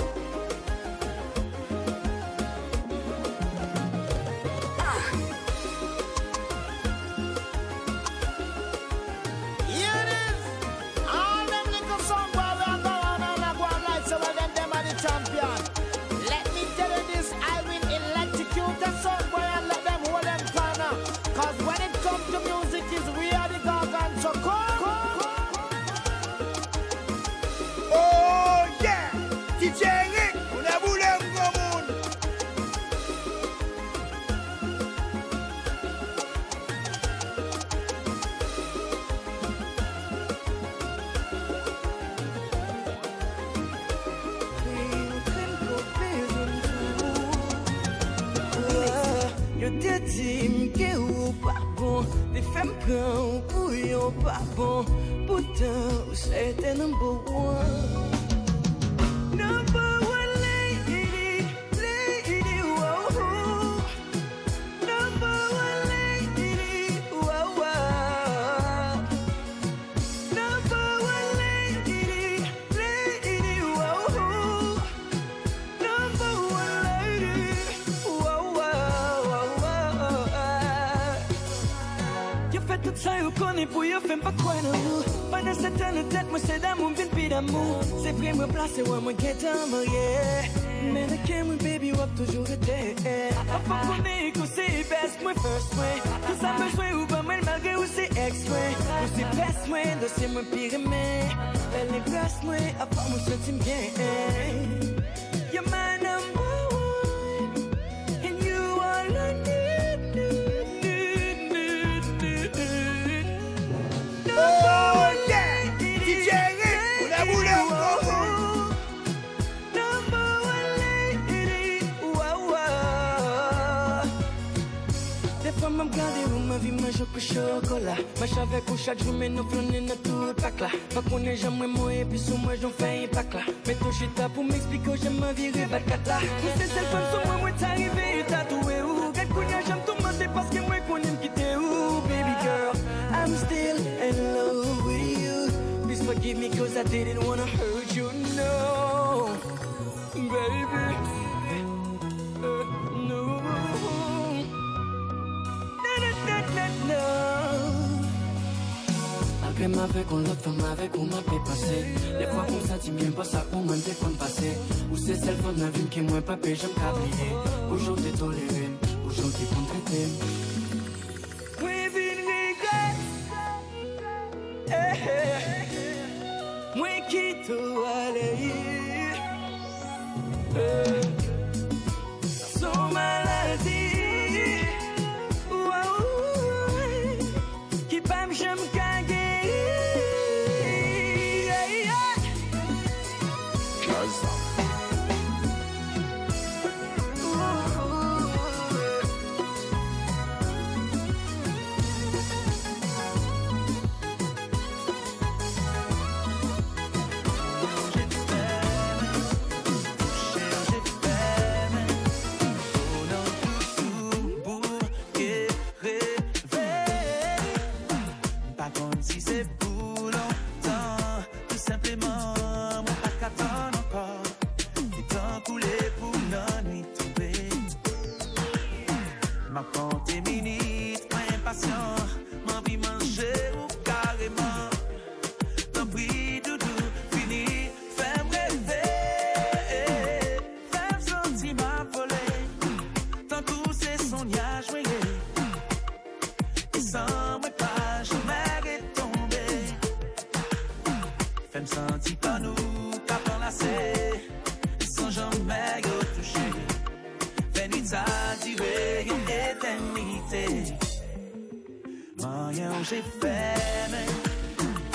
J'ai hoje é fêmea,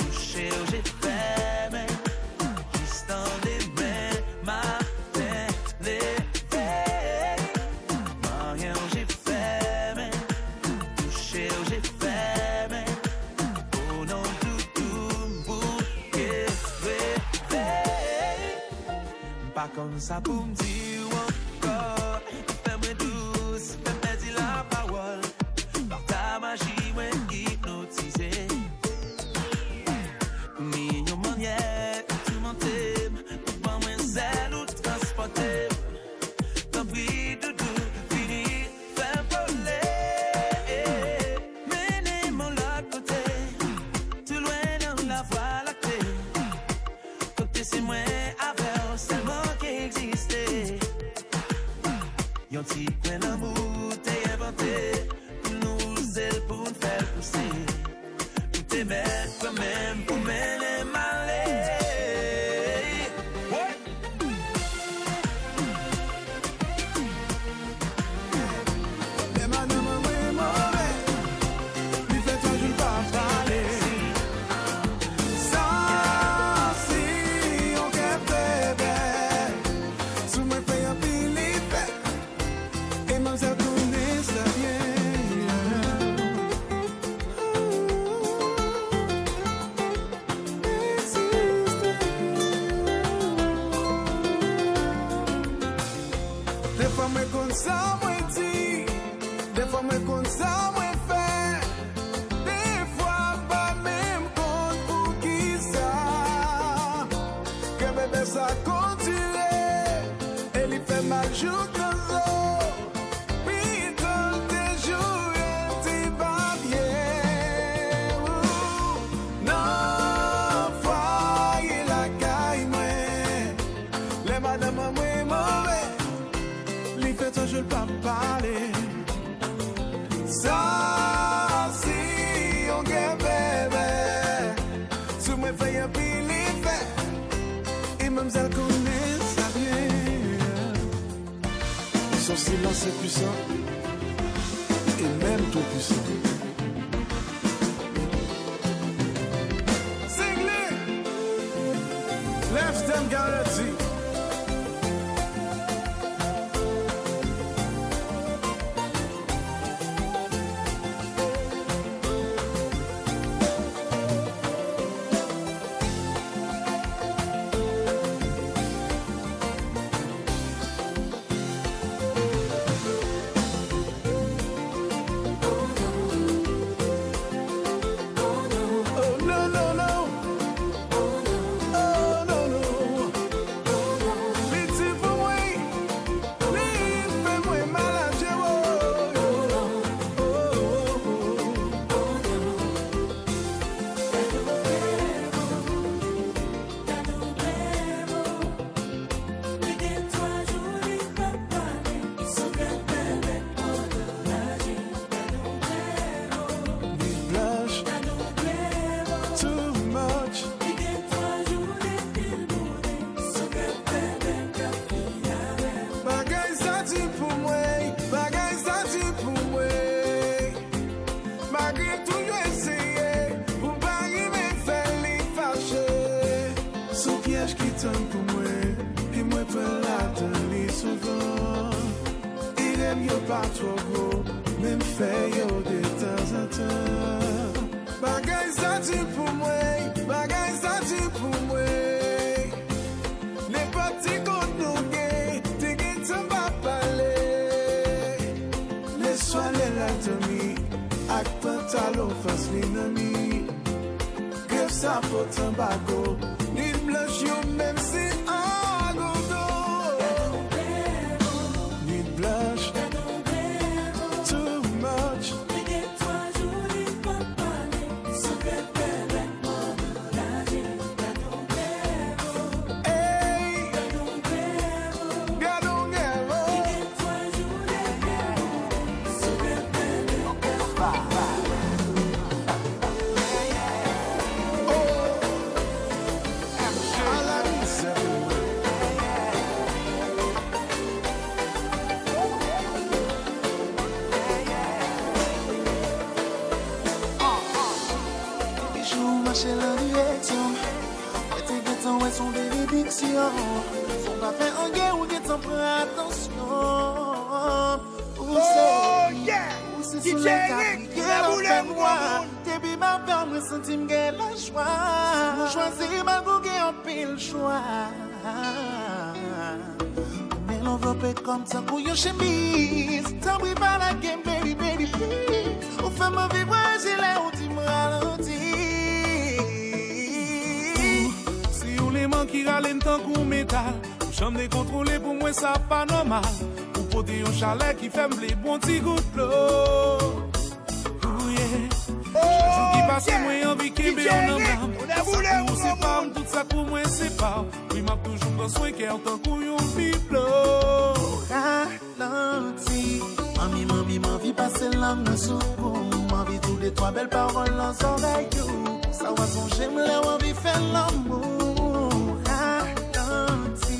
o cheiro hoje é fêmea, estão de bem, mas tem de bem. Manhã hoje é fêmea, o. Pas comme ça pour. enveloppe comme ça pour your chemise. T'as pris par la game, baby, baby, please. Ou fais-moi vivre, j'ai l'air, ou dis-moi ralenti. Si ou les man qui râlent tant qu'on métal, ou j'en ai contrôlé pour moi, ça pas normal. Ou poter un chalet qui ferme les bons petits gouttes de l'eau. Oh yeah. Pase mwen yon vikin be yon nan bram Tout sa pou mwen sepam, tout sa pou mwen sepam Mwen map toujou mwen swen kè an tan kou yon piplo. Ralanti Mami, mami, mami, pase lam nan soukou Mami, tou de toa bel parol nan zorayou Sa wazon jem le wavi fè l'amou Ralanti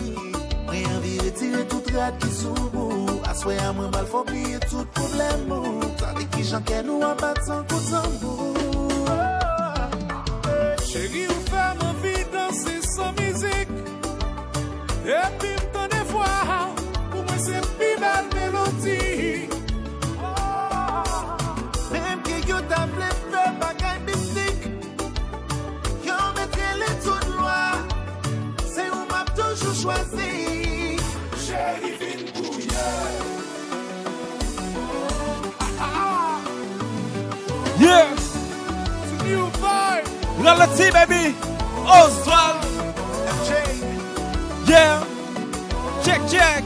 Mwen yon vi retire tout rad ki soubou Aswe a mwen bal fò piye tout poublem mou Tade ki jan kè nou apat san koutan mou Cheguei o fama vida sem só music. Happy Reality, baby! Oswald! Yeah! Check, check!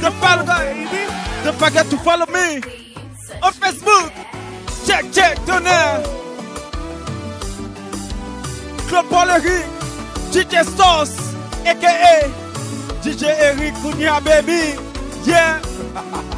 Don't follow baby! Don't forget to follow me on Facebook! Check, check, tonnerre! Club Paulerie! DJ Sauce! aka DJ Eric Kounia, baby! Yeah! <laughs>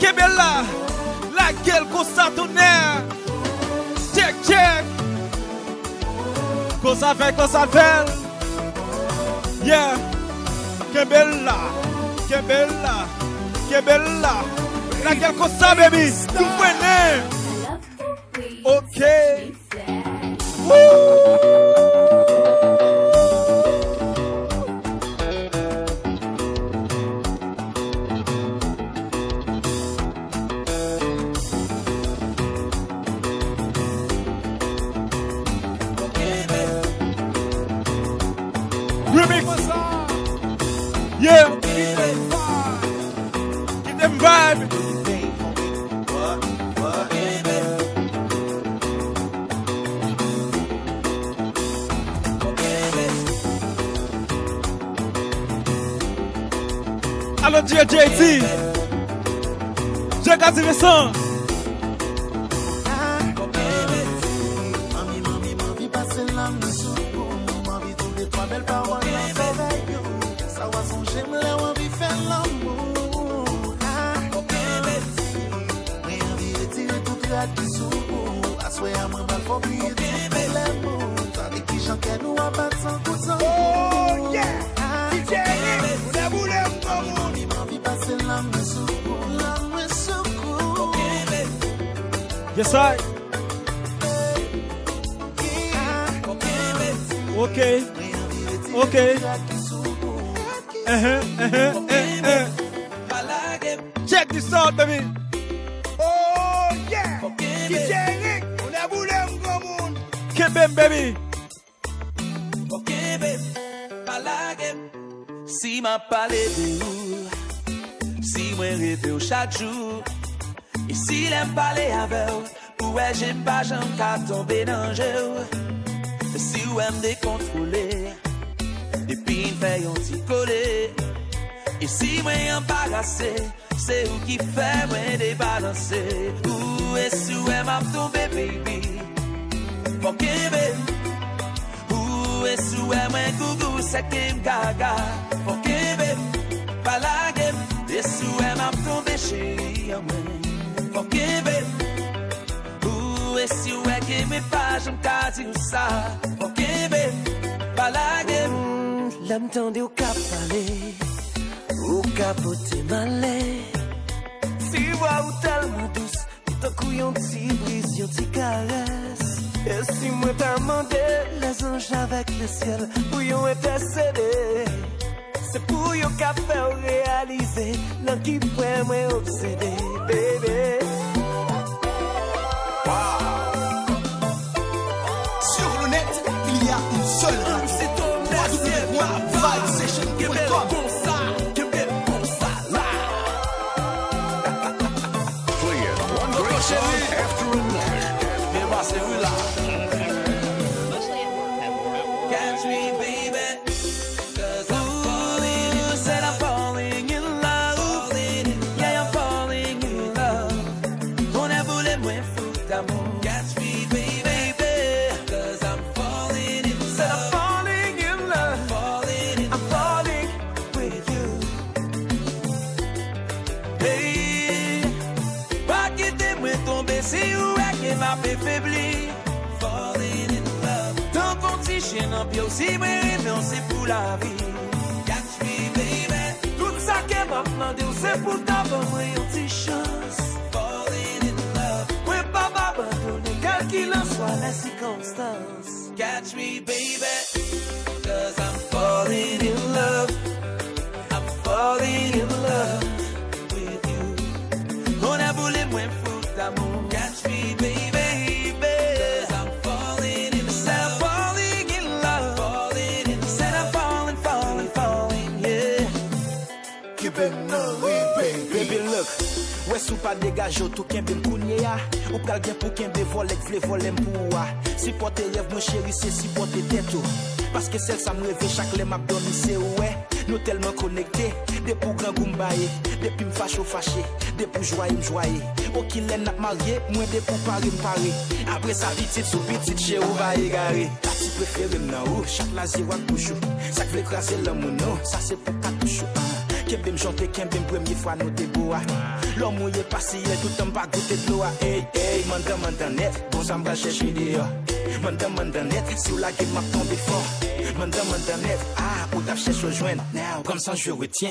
Kebela, la gel kosa toner Tchek tchek Kosa vel, kosa vel Yeah. Kebela, Kebela, Kebela La gel kosa baby, nou mwenen Ok. Wou Yeah, give them vibe. Allo JJT, Jekazi Vesan. Yes, I. Okay. Okay. Uh-huh, uh-huh, uh-huh. Check this out, baby. Oh yeah boulé Kebem, baby. Si m'a parlé de ou Si mwen rete ou chak jou vyen pale avew Ou wè jen pa jen ka tombe nan jew Si wè m dekontrole Depi m fè yon ti kole E si mwen yon parase Se ou ki fè mwen de balanse Ou e si wè m ap tombe baby? Fokè mè Ou e si wè mwen kougou seke m gaga? Fokè mè Palage m E si wè m ap tombe cheri yon mwen Porque o esse é que me faz um casinçar. Porque bem, balague. L'âme au cap aller, au capoté malais. Si waouh, tellement douce, tout un coup, y'en t'y brise, y'en t'y caresse. Et si moi t'as les anges avec le ciel, bouillon était cédé. Se pou yo ka fè ou realize Lan ki pwè mwen obsede, bebe chien en pied aussi, mais non, la vie. Catch me, baby. Tout ça qu'elle m'a demandé, c'est pour t'avoir moi une petite chance. Falling in love. Ouais, pas m'abandonner, quel qu'il en soit la circonstance. Catch me, baby. Pa degaj yo tou kenbe m kounye ya Ou kal gen pou kenbe volek vle volem pou wa Si pote rev mwen chéri se si pote teto Paske sel sa m reve chak le map doni se ouwe Nou telman konekte De pou gran goum baye Depi m fache ou fache De pou jwaye m jwaye O ki len nap marye Mwen de pou pare m pare Apre sa pitit sou pitit che ou va e gare Tati prefere m nan ou Chak la ziwa kouchou Sak vle krasi lè mounou Sa se pou katouchou ah. Kembe m jante, kembe m premye fwa nou te boa Lò mouye pasiye, tout an pa goute dlo a Ey, ey, net, bon sa m bra chèche de yo Mandan mandan net, si la gen map tombe fort. Mandan net, ah, ou tap chèche rejoindre Now, comme ça je retiens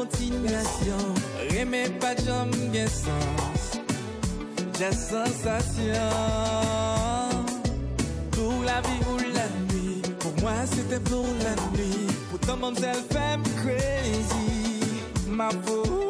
kontinasyon Reme pa jom gen sens. Jan sensasyon Pour la vie ou la nuit. Pour moi c'était pour la nuit. Pourtant mamzelle femme crazy. Ma peau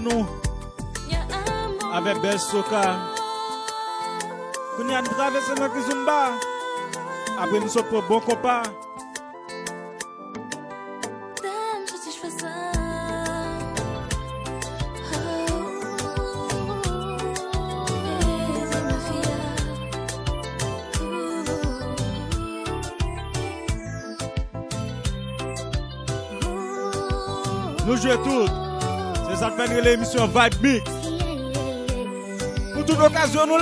nou. Ave bel soka. Kouni an travese nan ki zumba Apre nou sot pou bon kopa. l'émission Vibe Pour toute occasion, nous.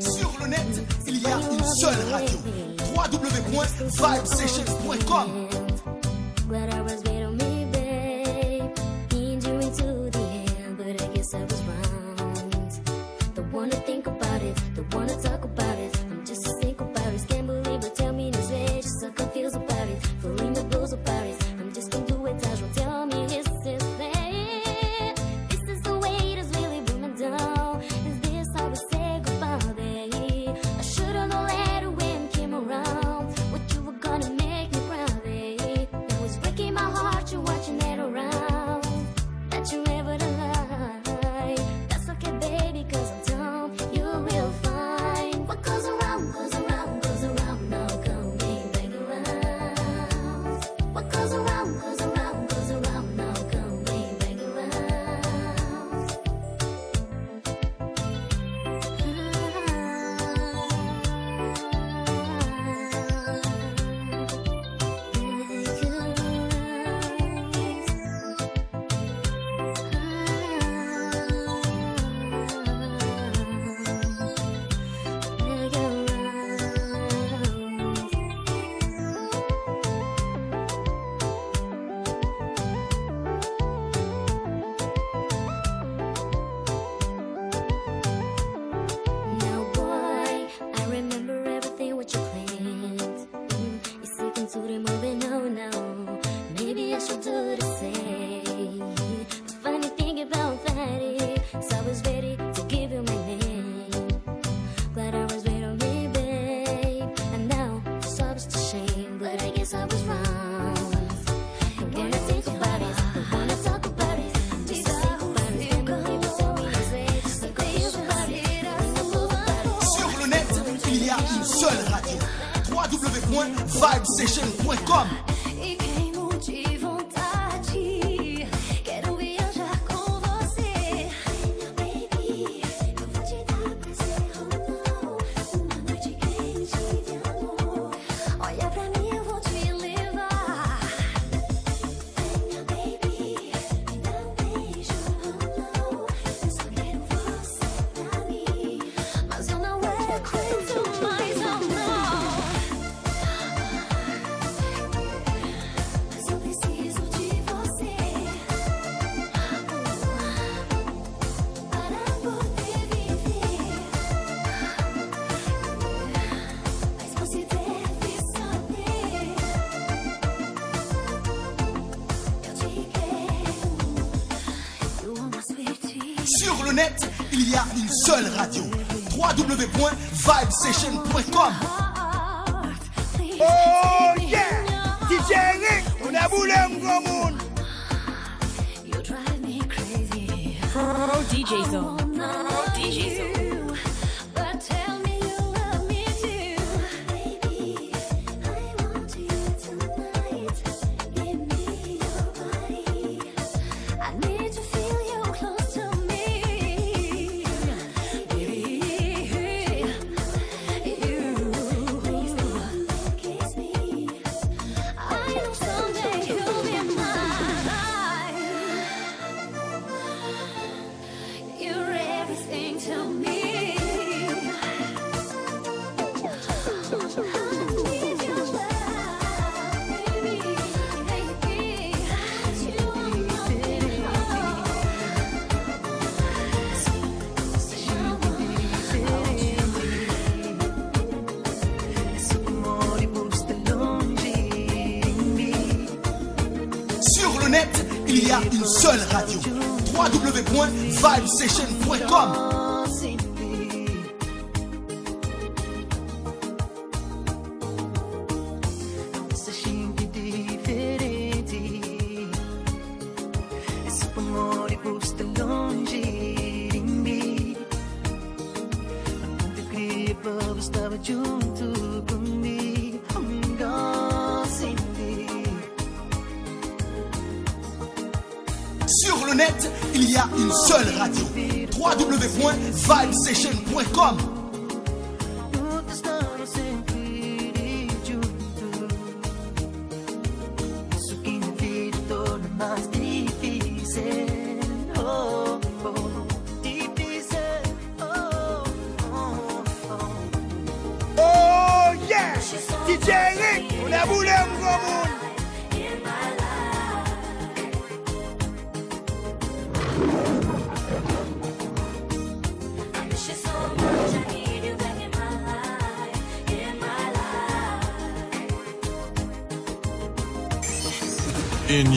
Sur le net, il y a une seule radio. www.vibesessions.com des points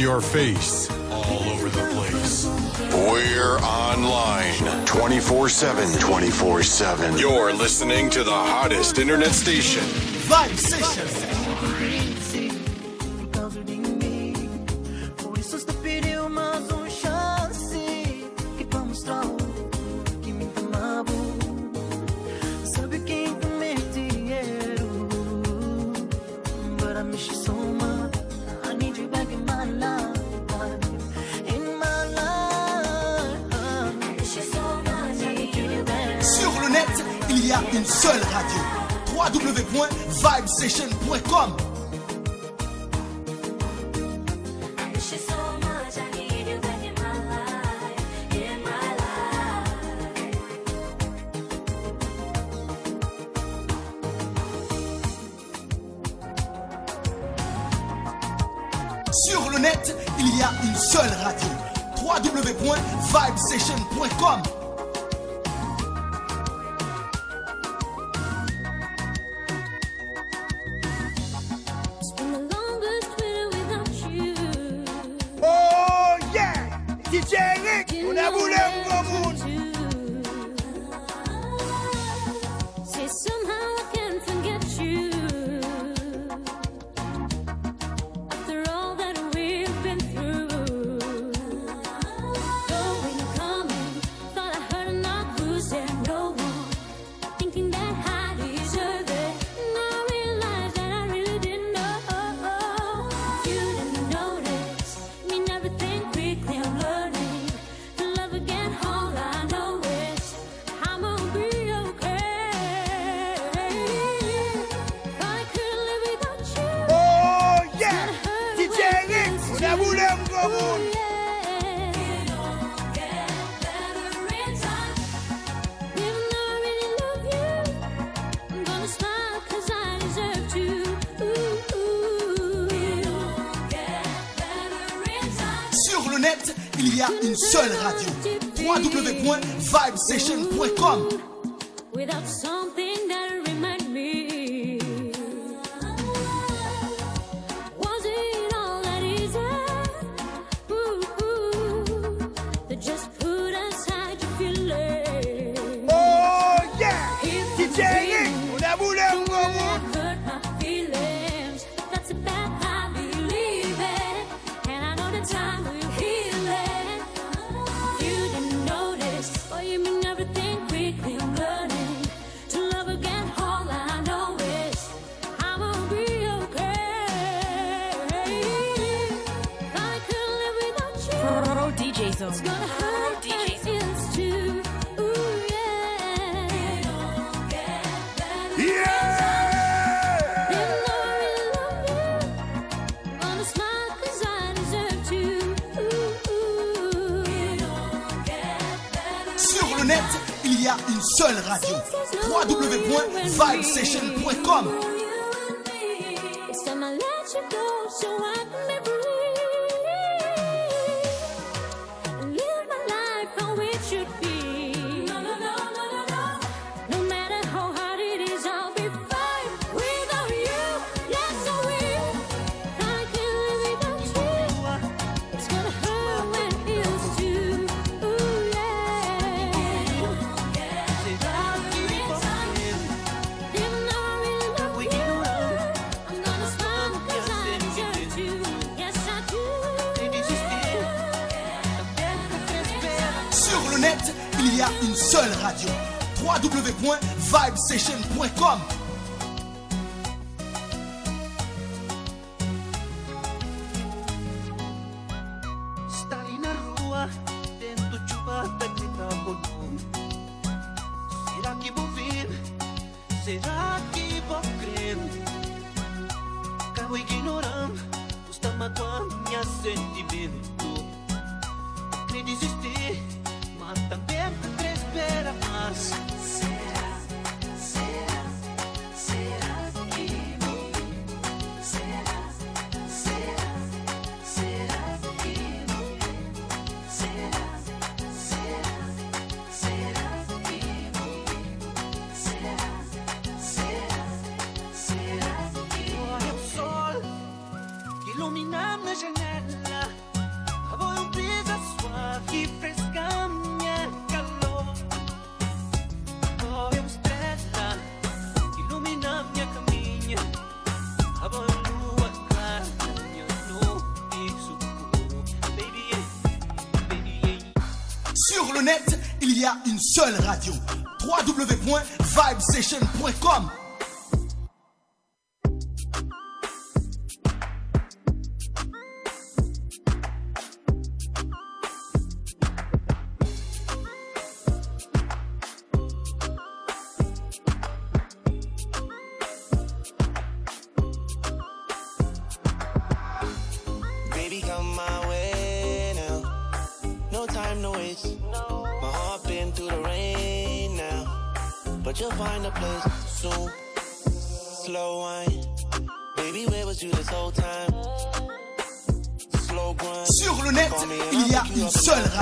your face all over the place. We're online 24 7. 24 7. You're listening to the hottest internet station. Live station.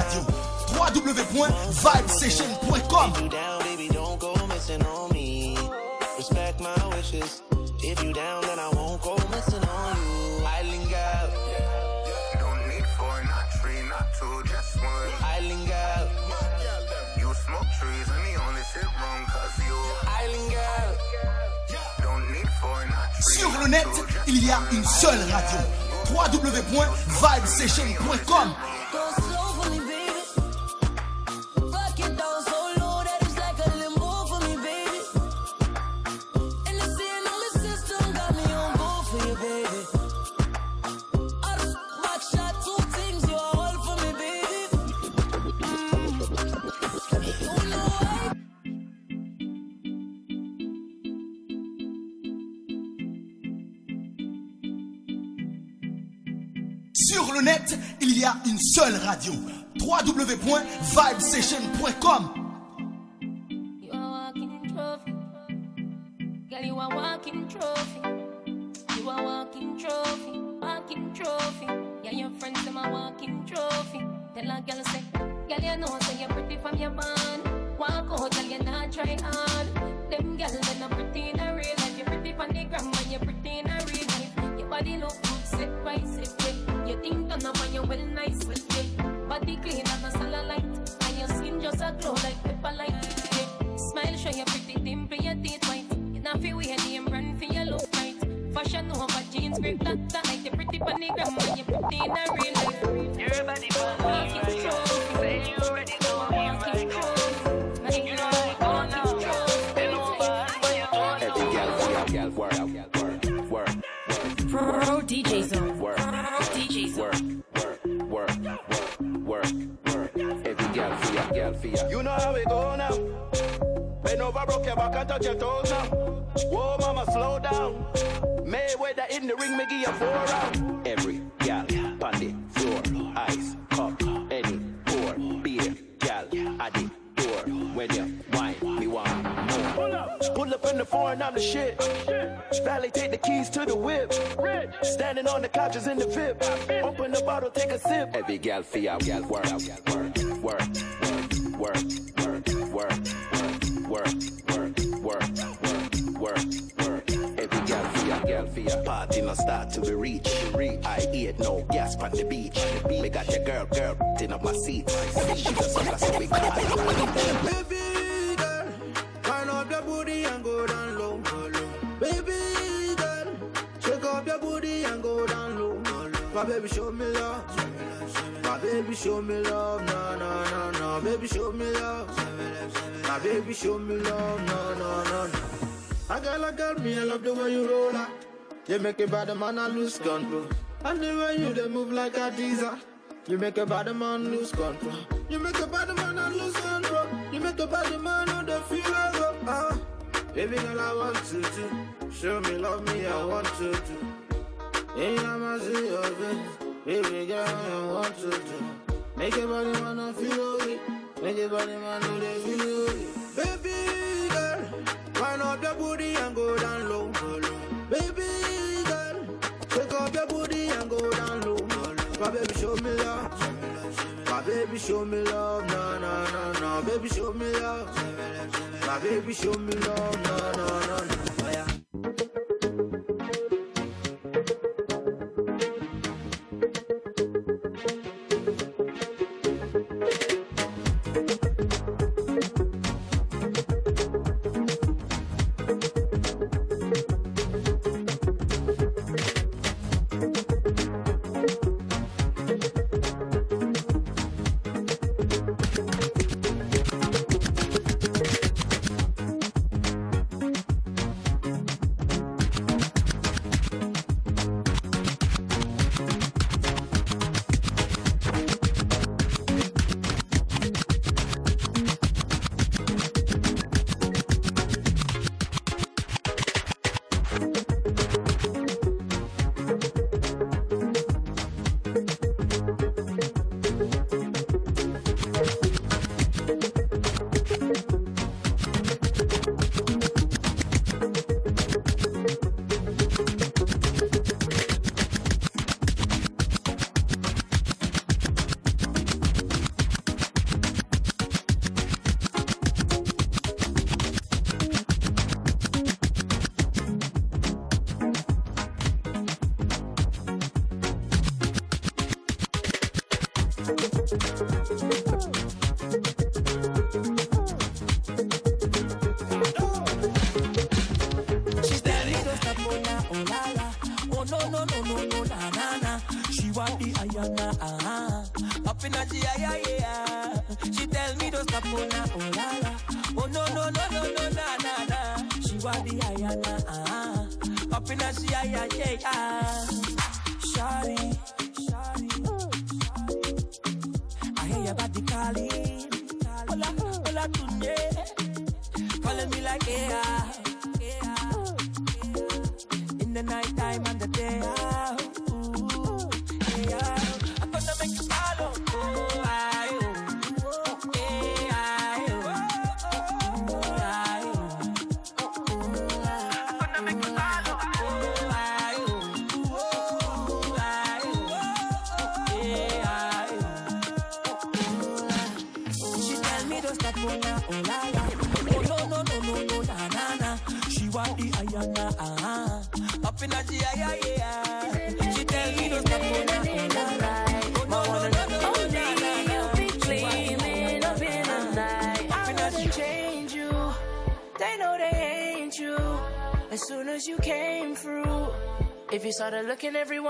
radio. www.vibesession.com Respect my wishes. If you down, then I won't go missing on you. I out. You don't need four, not three, not two, just one. I out. You smoke trees, and the only shit wrong, cause you. I out. Don't need four, not three, Sur le net, il y a une seule radio. www.vibesession.com www.vibesession.com make a bad man a lose control. And the way you they move like a teaser, you make a bad man lose control. You make a bad man a lose control. You make a bad man on the feel of ah. Baby girl, I want to do. show me love, me I want you to. Hey, I'm a zero, baby girl, I want to do. Make a body man a feel it. Make a body man on the feel it. Baby girl, wind up your booty and go down low, low. baby. show me love, na na na na, Baby, show me love. My baby, show me love, na na na na.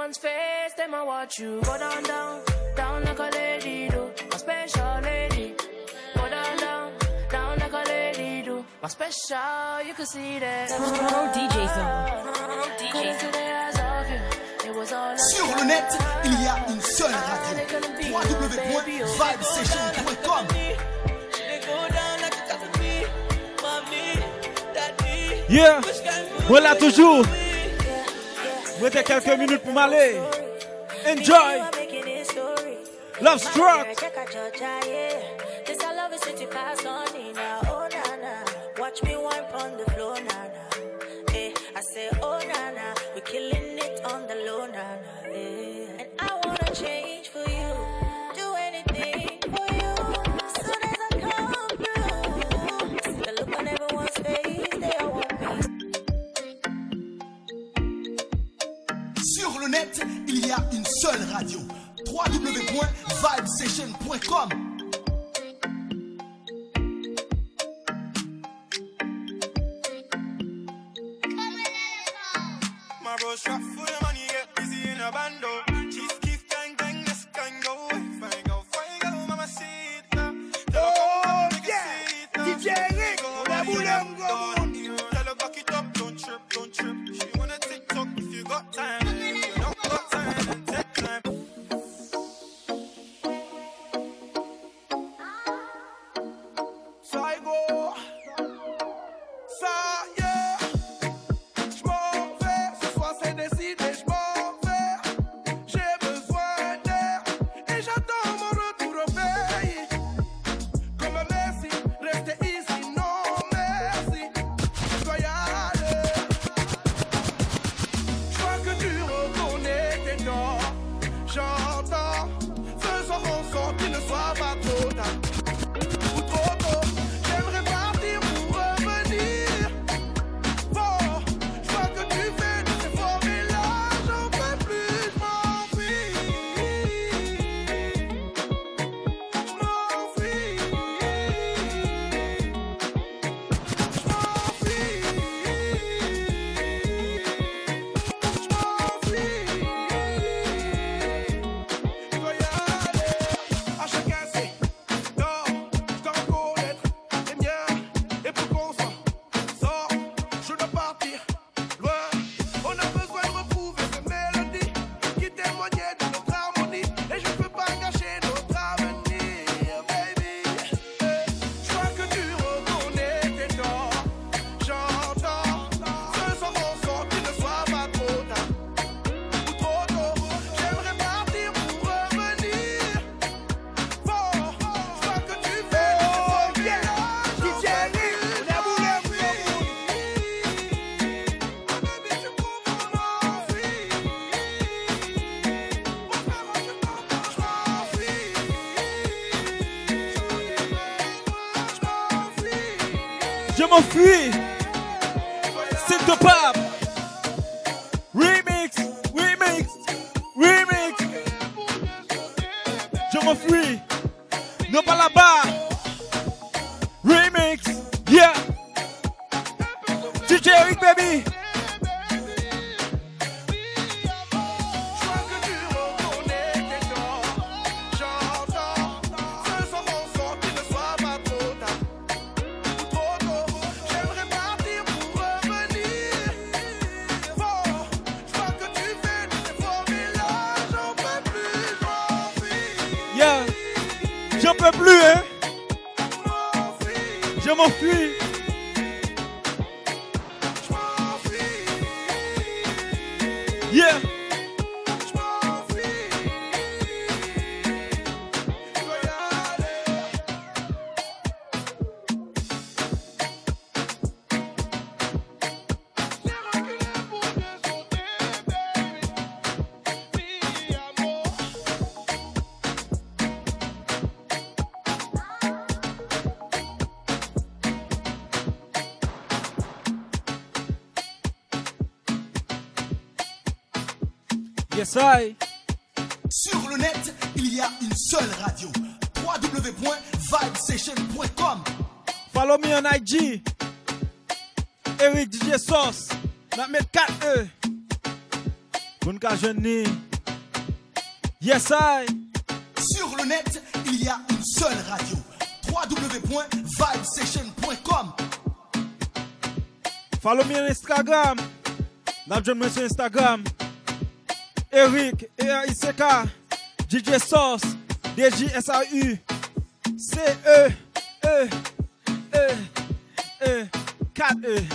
man's face, them I watch you go down, down, down like a lady do, my special lady. Go down, down, down like a lady do, my special. You can see that. Pro DJ zone. Sur le net, il y a une seule radio. www.vibesession.com Yeah, voilà toujours j'ai quelques minutes pour m'aller. Enjoy. Love struck. Versailles. Sur le net, il y a une seule radio. www.vibesession.com Follow me on IG. Eric DJ Sauce. N'a mettre 4E. Bon ka Yes I. Sur le net, il y a une seule radio. www.vibesession.com Follow me on Instagram. N'a sur Instagram. Eric, EAICK, DJ Source, DJSAU, 4E.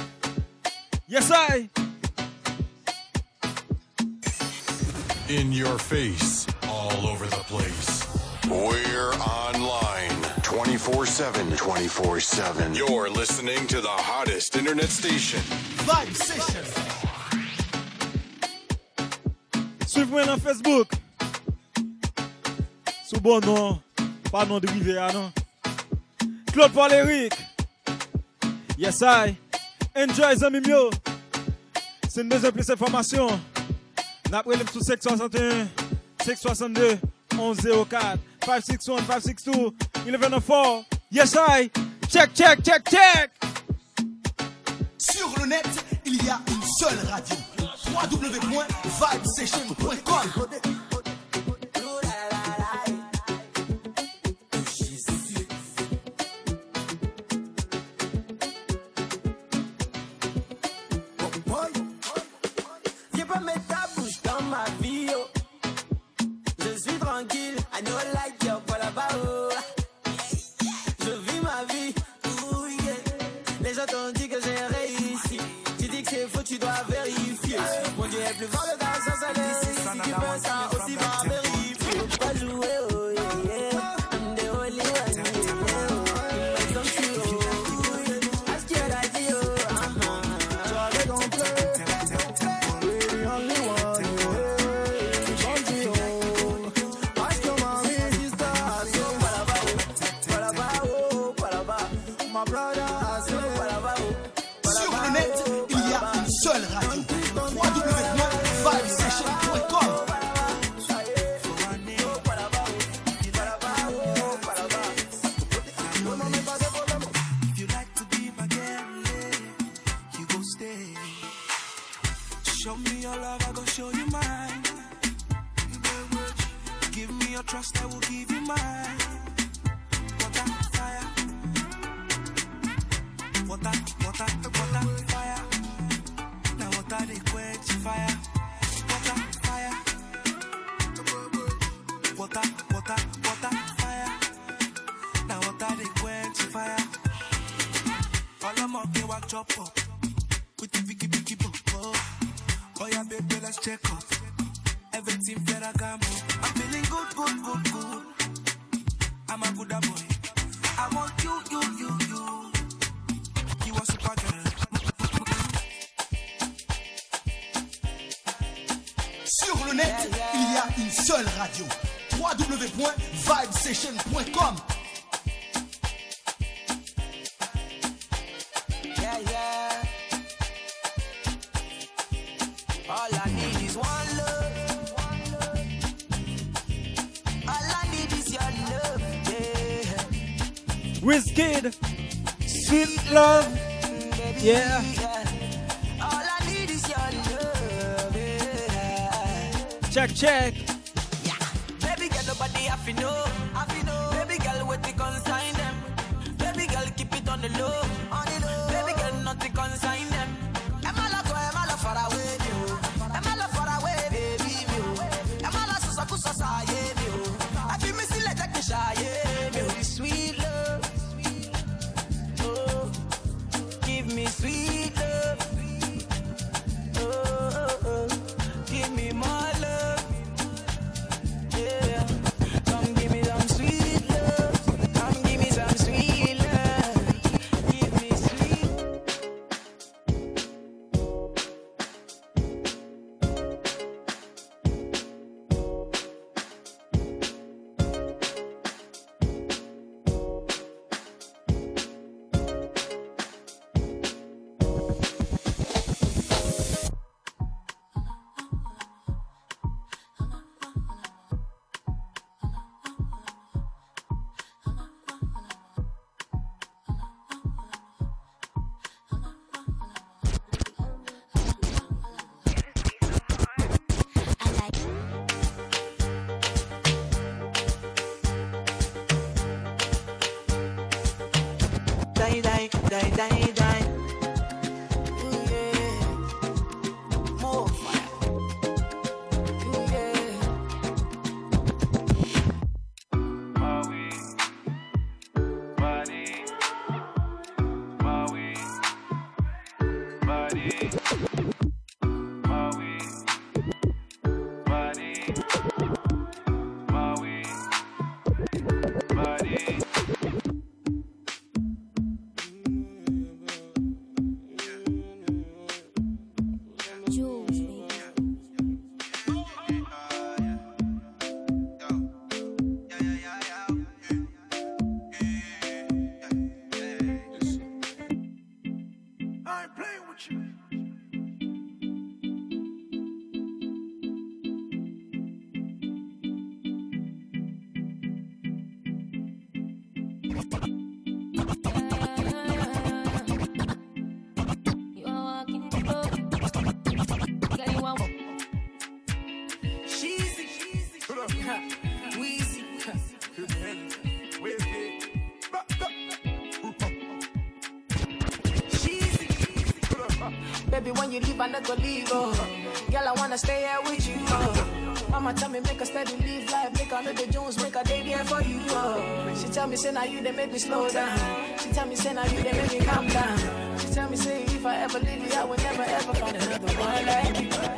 Yes, I. In your face, all over the place. We're online 24 7. 24 7. You're listening to the hottest internet station. Live Station. Suivez-moi dans Facebook. Sous bon nom, pas nom de Rivière, non. Claude Valéric. Yes, I. Enjoy, amis mio. C'est une deuxième plus d'informations. N'après le sous 661, 662, 1104, 561, 562, 1104. Yes, I. Check, check, check, check. Sur le net, il y a une seule radio www.vibesession.com Baby, when you leave, I go leave. Oh. Girl, I wanna stay here with you. Oh. Mama tell me make a steady live life, make a little Jones, make a day there for you. Oh. She tell me say now you they make me slow down. She tell me say now you they make me calm down. She tell me say if I ever leave you, I will never ever find another one like you.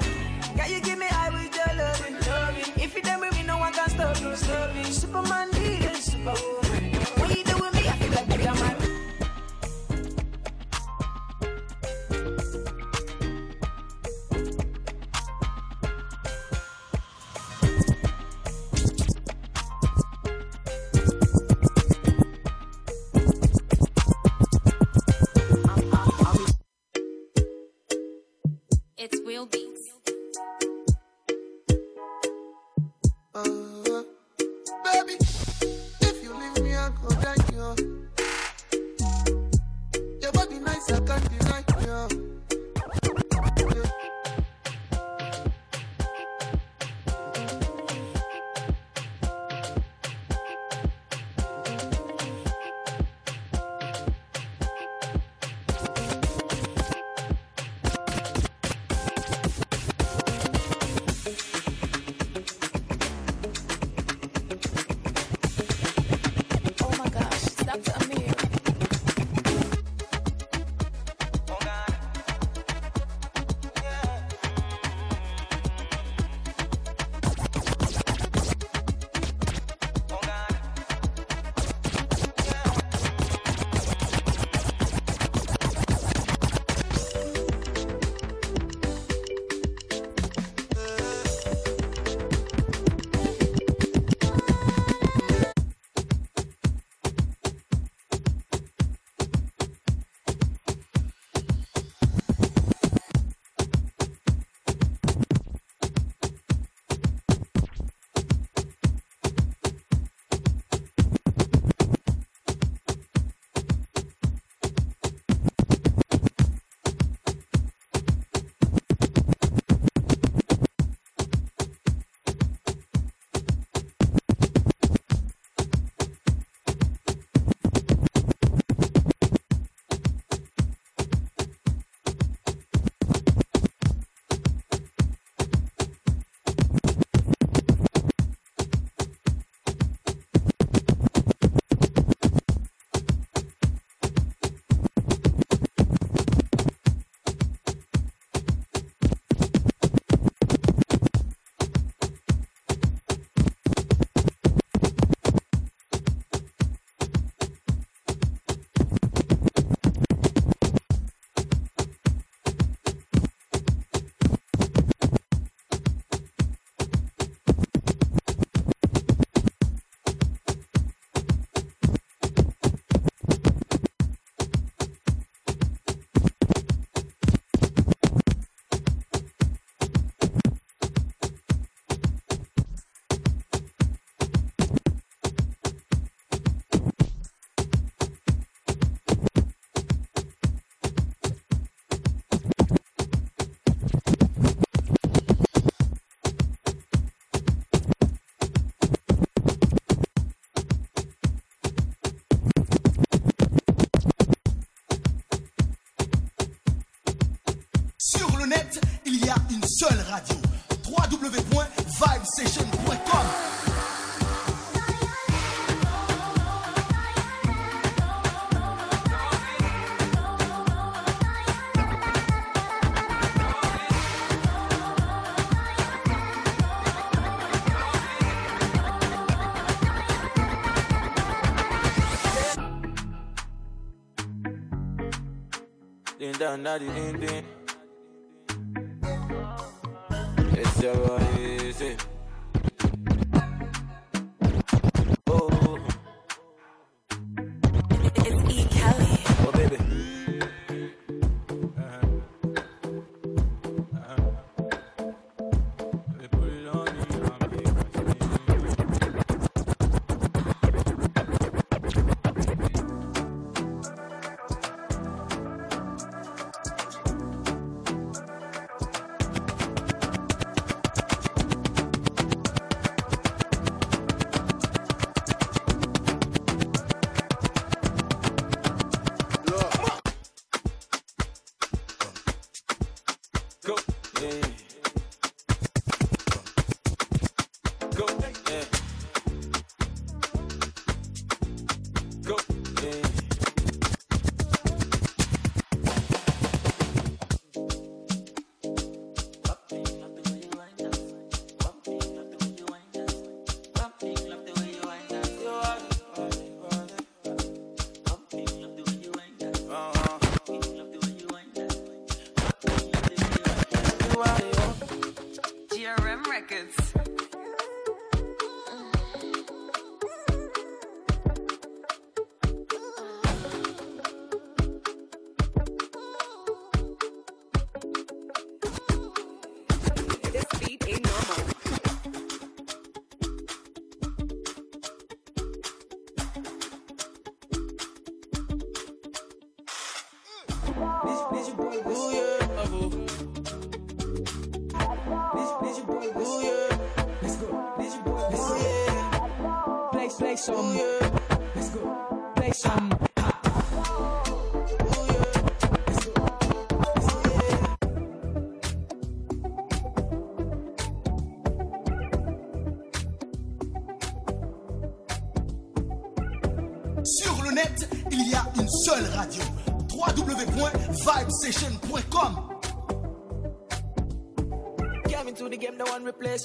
Din dan da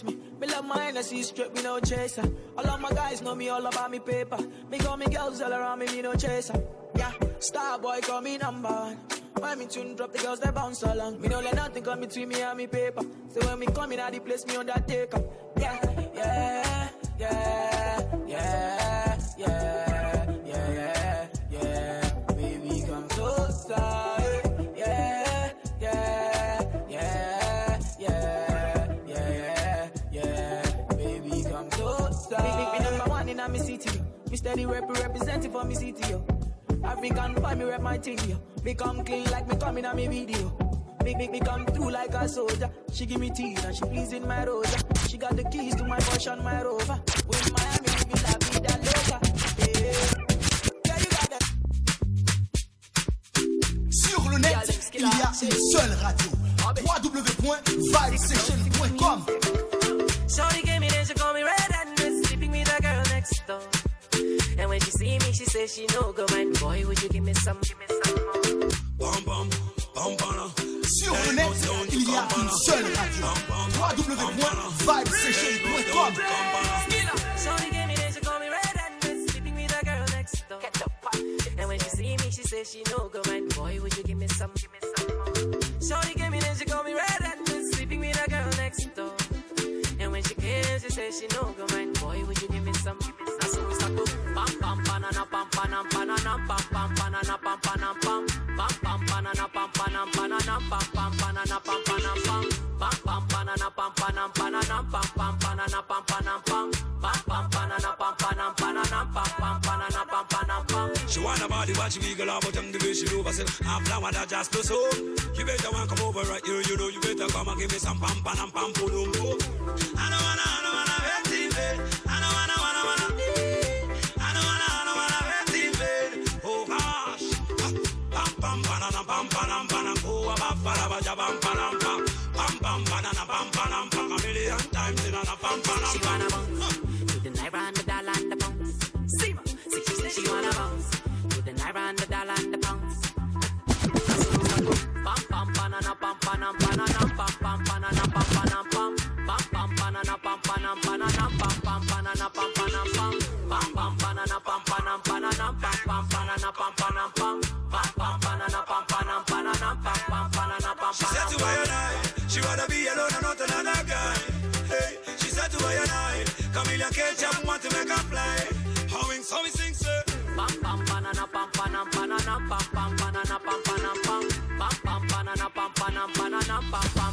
me. Me love my Hennessy straight, me no chaser. All of my guys know me all about me paper. Me got me girls all around me, me no chaser. Yeah, star boy call me number one. When me tune drop, the girls they bounce along. Me no let nothing come between me and me paper. So when me come in at the place, me on that take up. rep representing for me city, oh. African find me rep my thing, yo. Me come clean like me coming on me video. Me, me, me come through like a soldier. She give me tea and she pleasing my rosa. She got the keys to my Porsche and my Rover. she over say, I flower that just to so. You better want come over right here, you know, you better come and give me some pam pam pam pam pum. I don't wanna a cage and want to make a play. How in so sing, sir. Bam bam banana bam banana banana bam bam banana bam banana bam bam bam banana bam banana banana bam bam.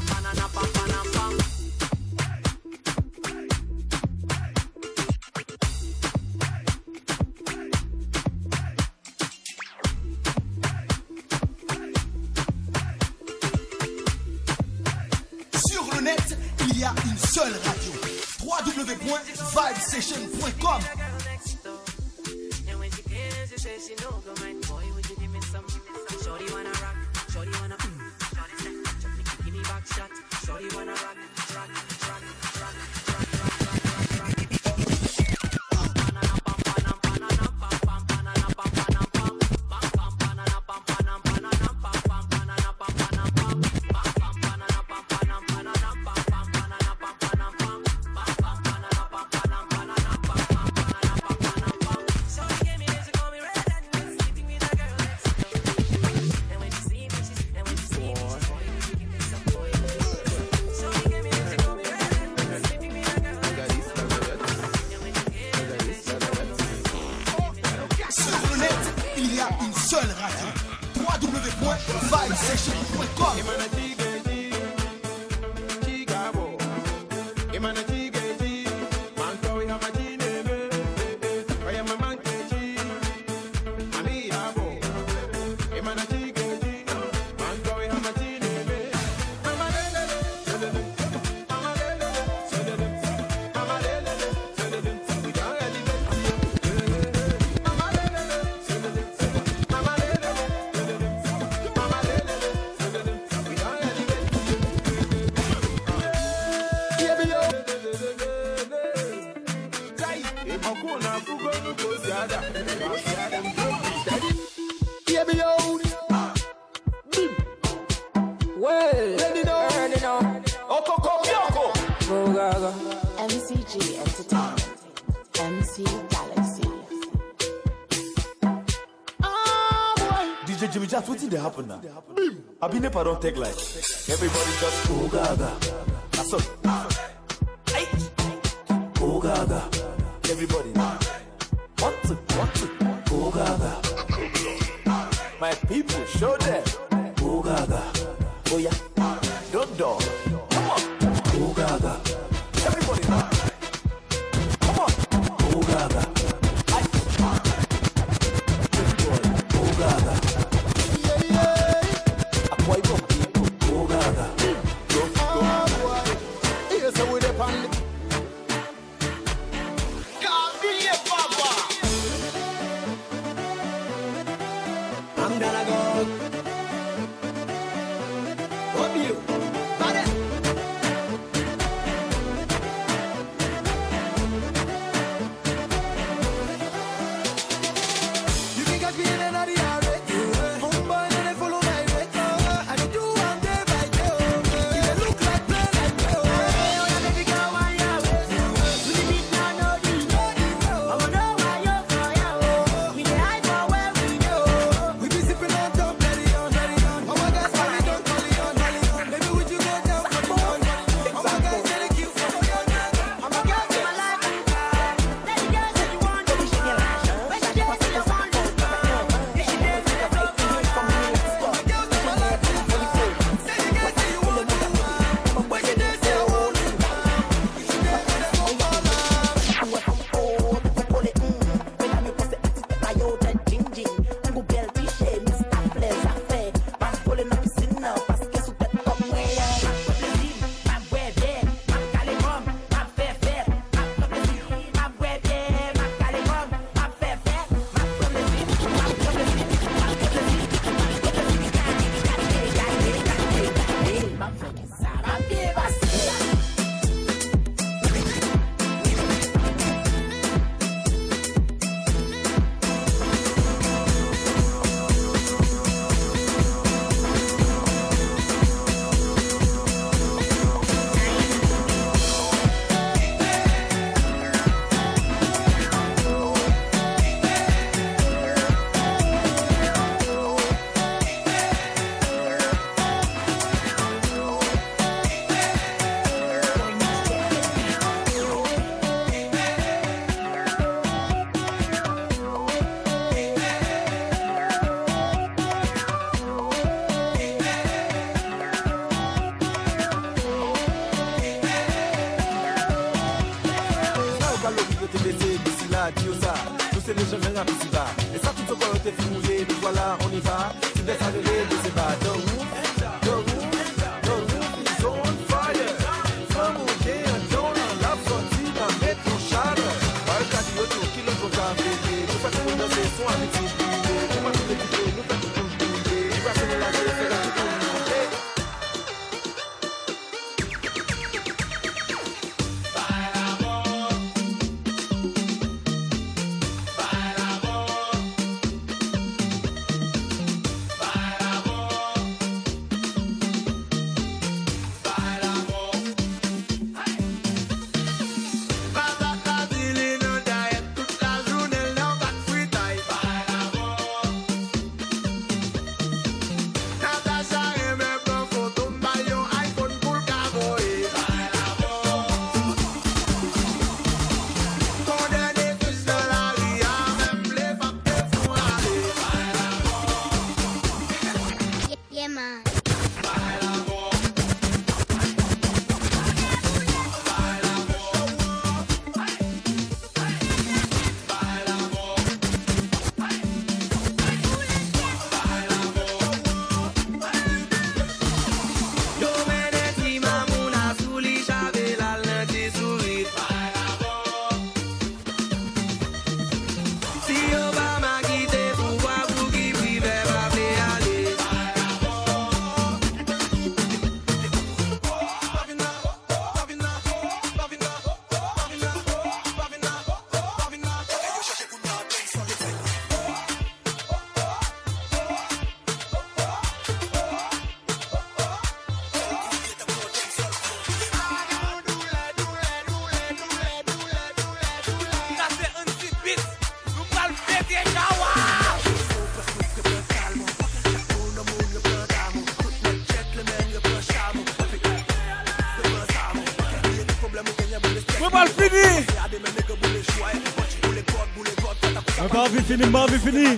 fini, fini.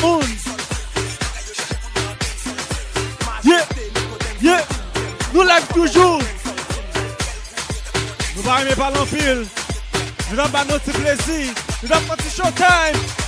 Monde. Yeah, yeah, nous live toujours. Nous ne aimer pas l'enfile. Nous avons notre plaisir. Nous avons notre showtime.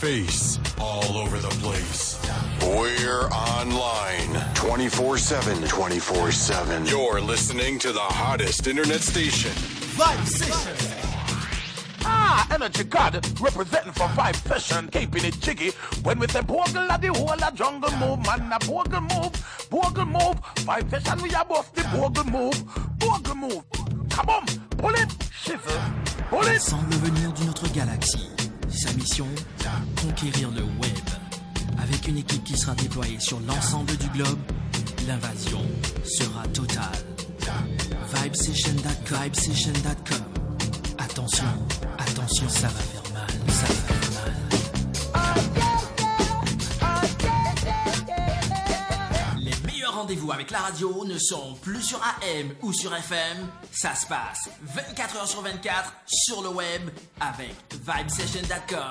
face, all over the place. We're online 24 7. 24 7. You're listening to the hottest internet station. Live Station. Ah, energy god, representing for Vibe Session, keeping it jiggy. When we say bogle at the whole a jungle move, man a bogle move, bogle move. Vibe Session we are both the bogle move, bogle move. Come on, pull it, shiver, pull it. Sans le venir d'une autre galaxie. Sa mission Conquérir le web. Avec une équipe qui sera déployée sur l'ensemble du globe, l'invasion sera totale. Vibesession.com. Attention, attention, ça va faire. rendez-vous avec la radio ne sont plus sur AM ou sur FM, ça se passe 24 heures sur 24 sur le web avec vibesession.com.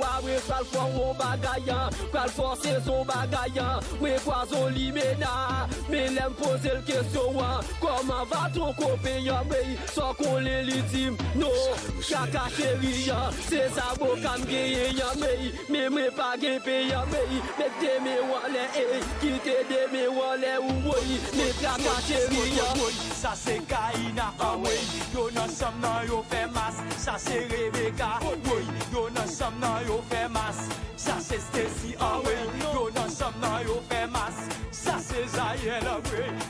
wawè Pral fwa wou bagayan Pral fwa sezon bagayan. Wè e kwa zon li mena Mè lèm pose l kesyon wan. Koman va ton kompeyan Mè yi son kon lè li tim No. Kaka cheriyan Se zabo kam geyeyan Mè yi mè mè pa genpeyan Mè yi mè te mè wan lè e Ki te de mè wan lè ou Mè yi mè kaka cheriyan Sa se kaina amwe Yo nan sam nan yo fe mas Sa se Rebecca Yo nan sam nan yo fè mas Sa se Stacy Howell Yo nan som nan yo fè mas Sa se Zayen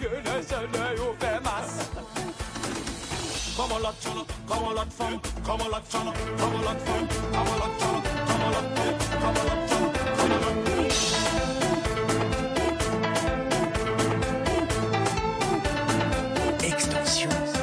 Yo nan yo fè mas Kom an lot chana, lot fam Kom an lot chana, lot fam Kom an lot chana, lot fam Kom an lot chana, lot fam Extension.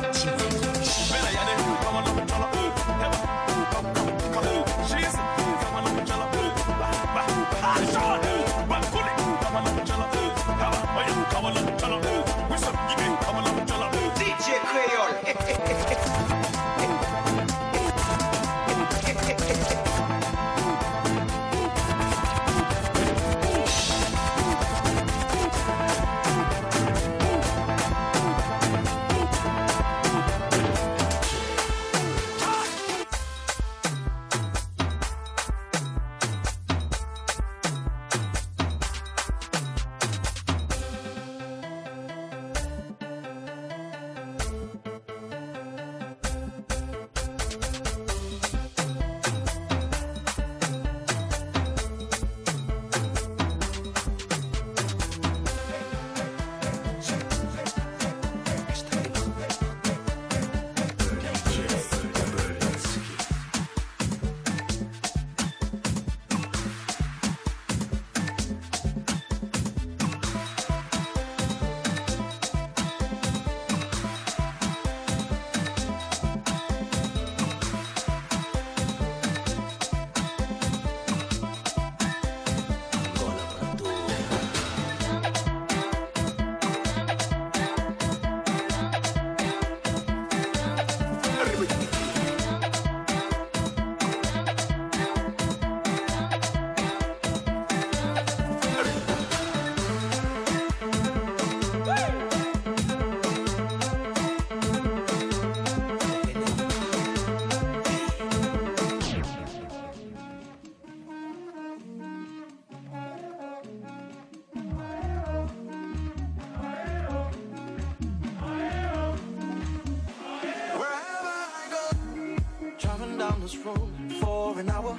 Road for an hour,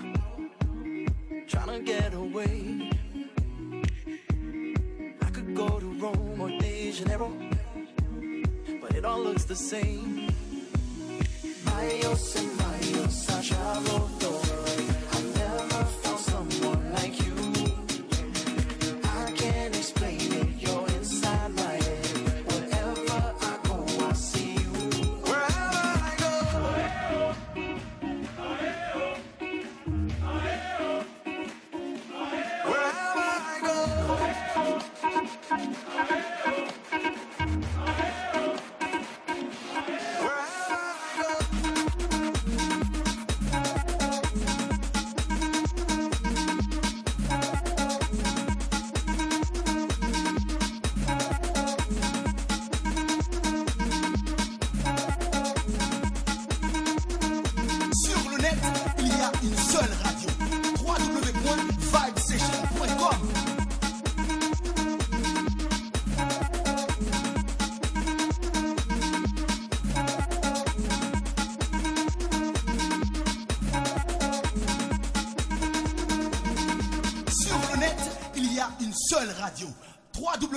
trying to get away. I could go to Rome or De Janeiro, but it all looks the same.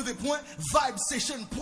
www.vibesession.com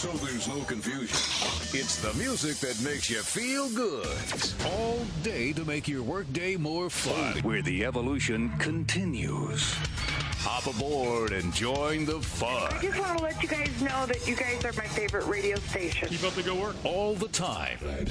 so there's no confusion. It's the music that makes you feel good all day to make your workday more fun, where the evolution continues. Hop aboard and join the fun. I just want to let you guys know that you guys are my favorite radio station. Keep up the good work. All the time. Glad.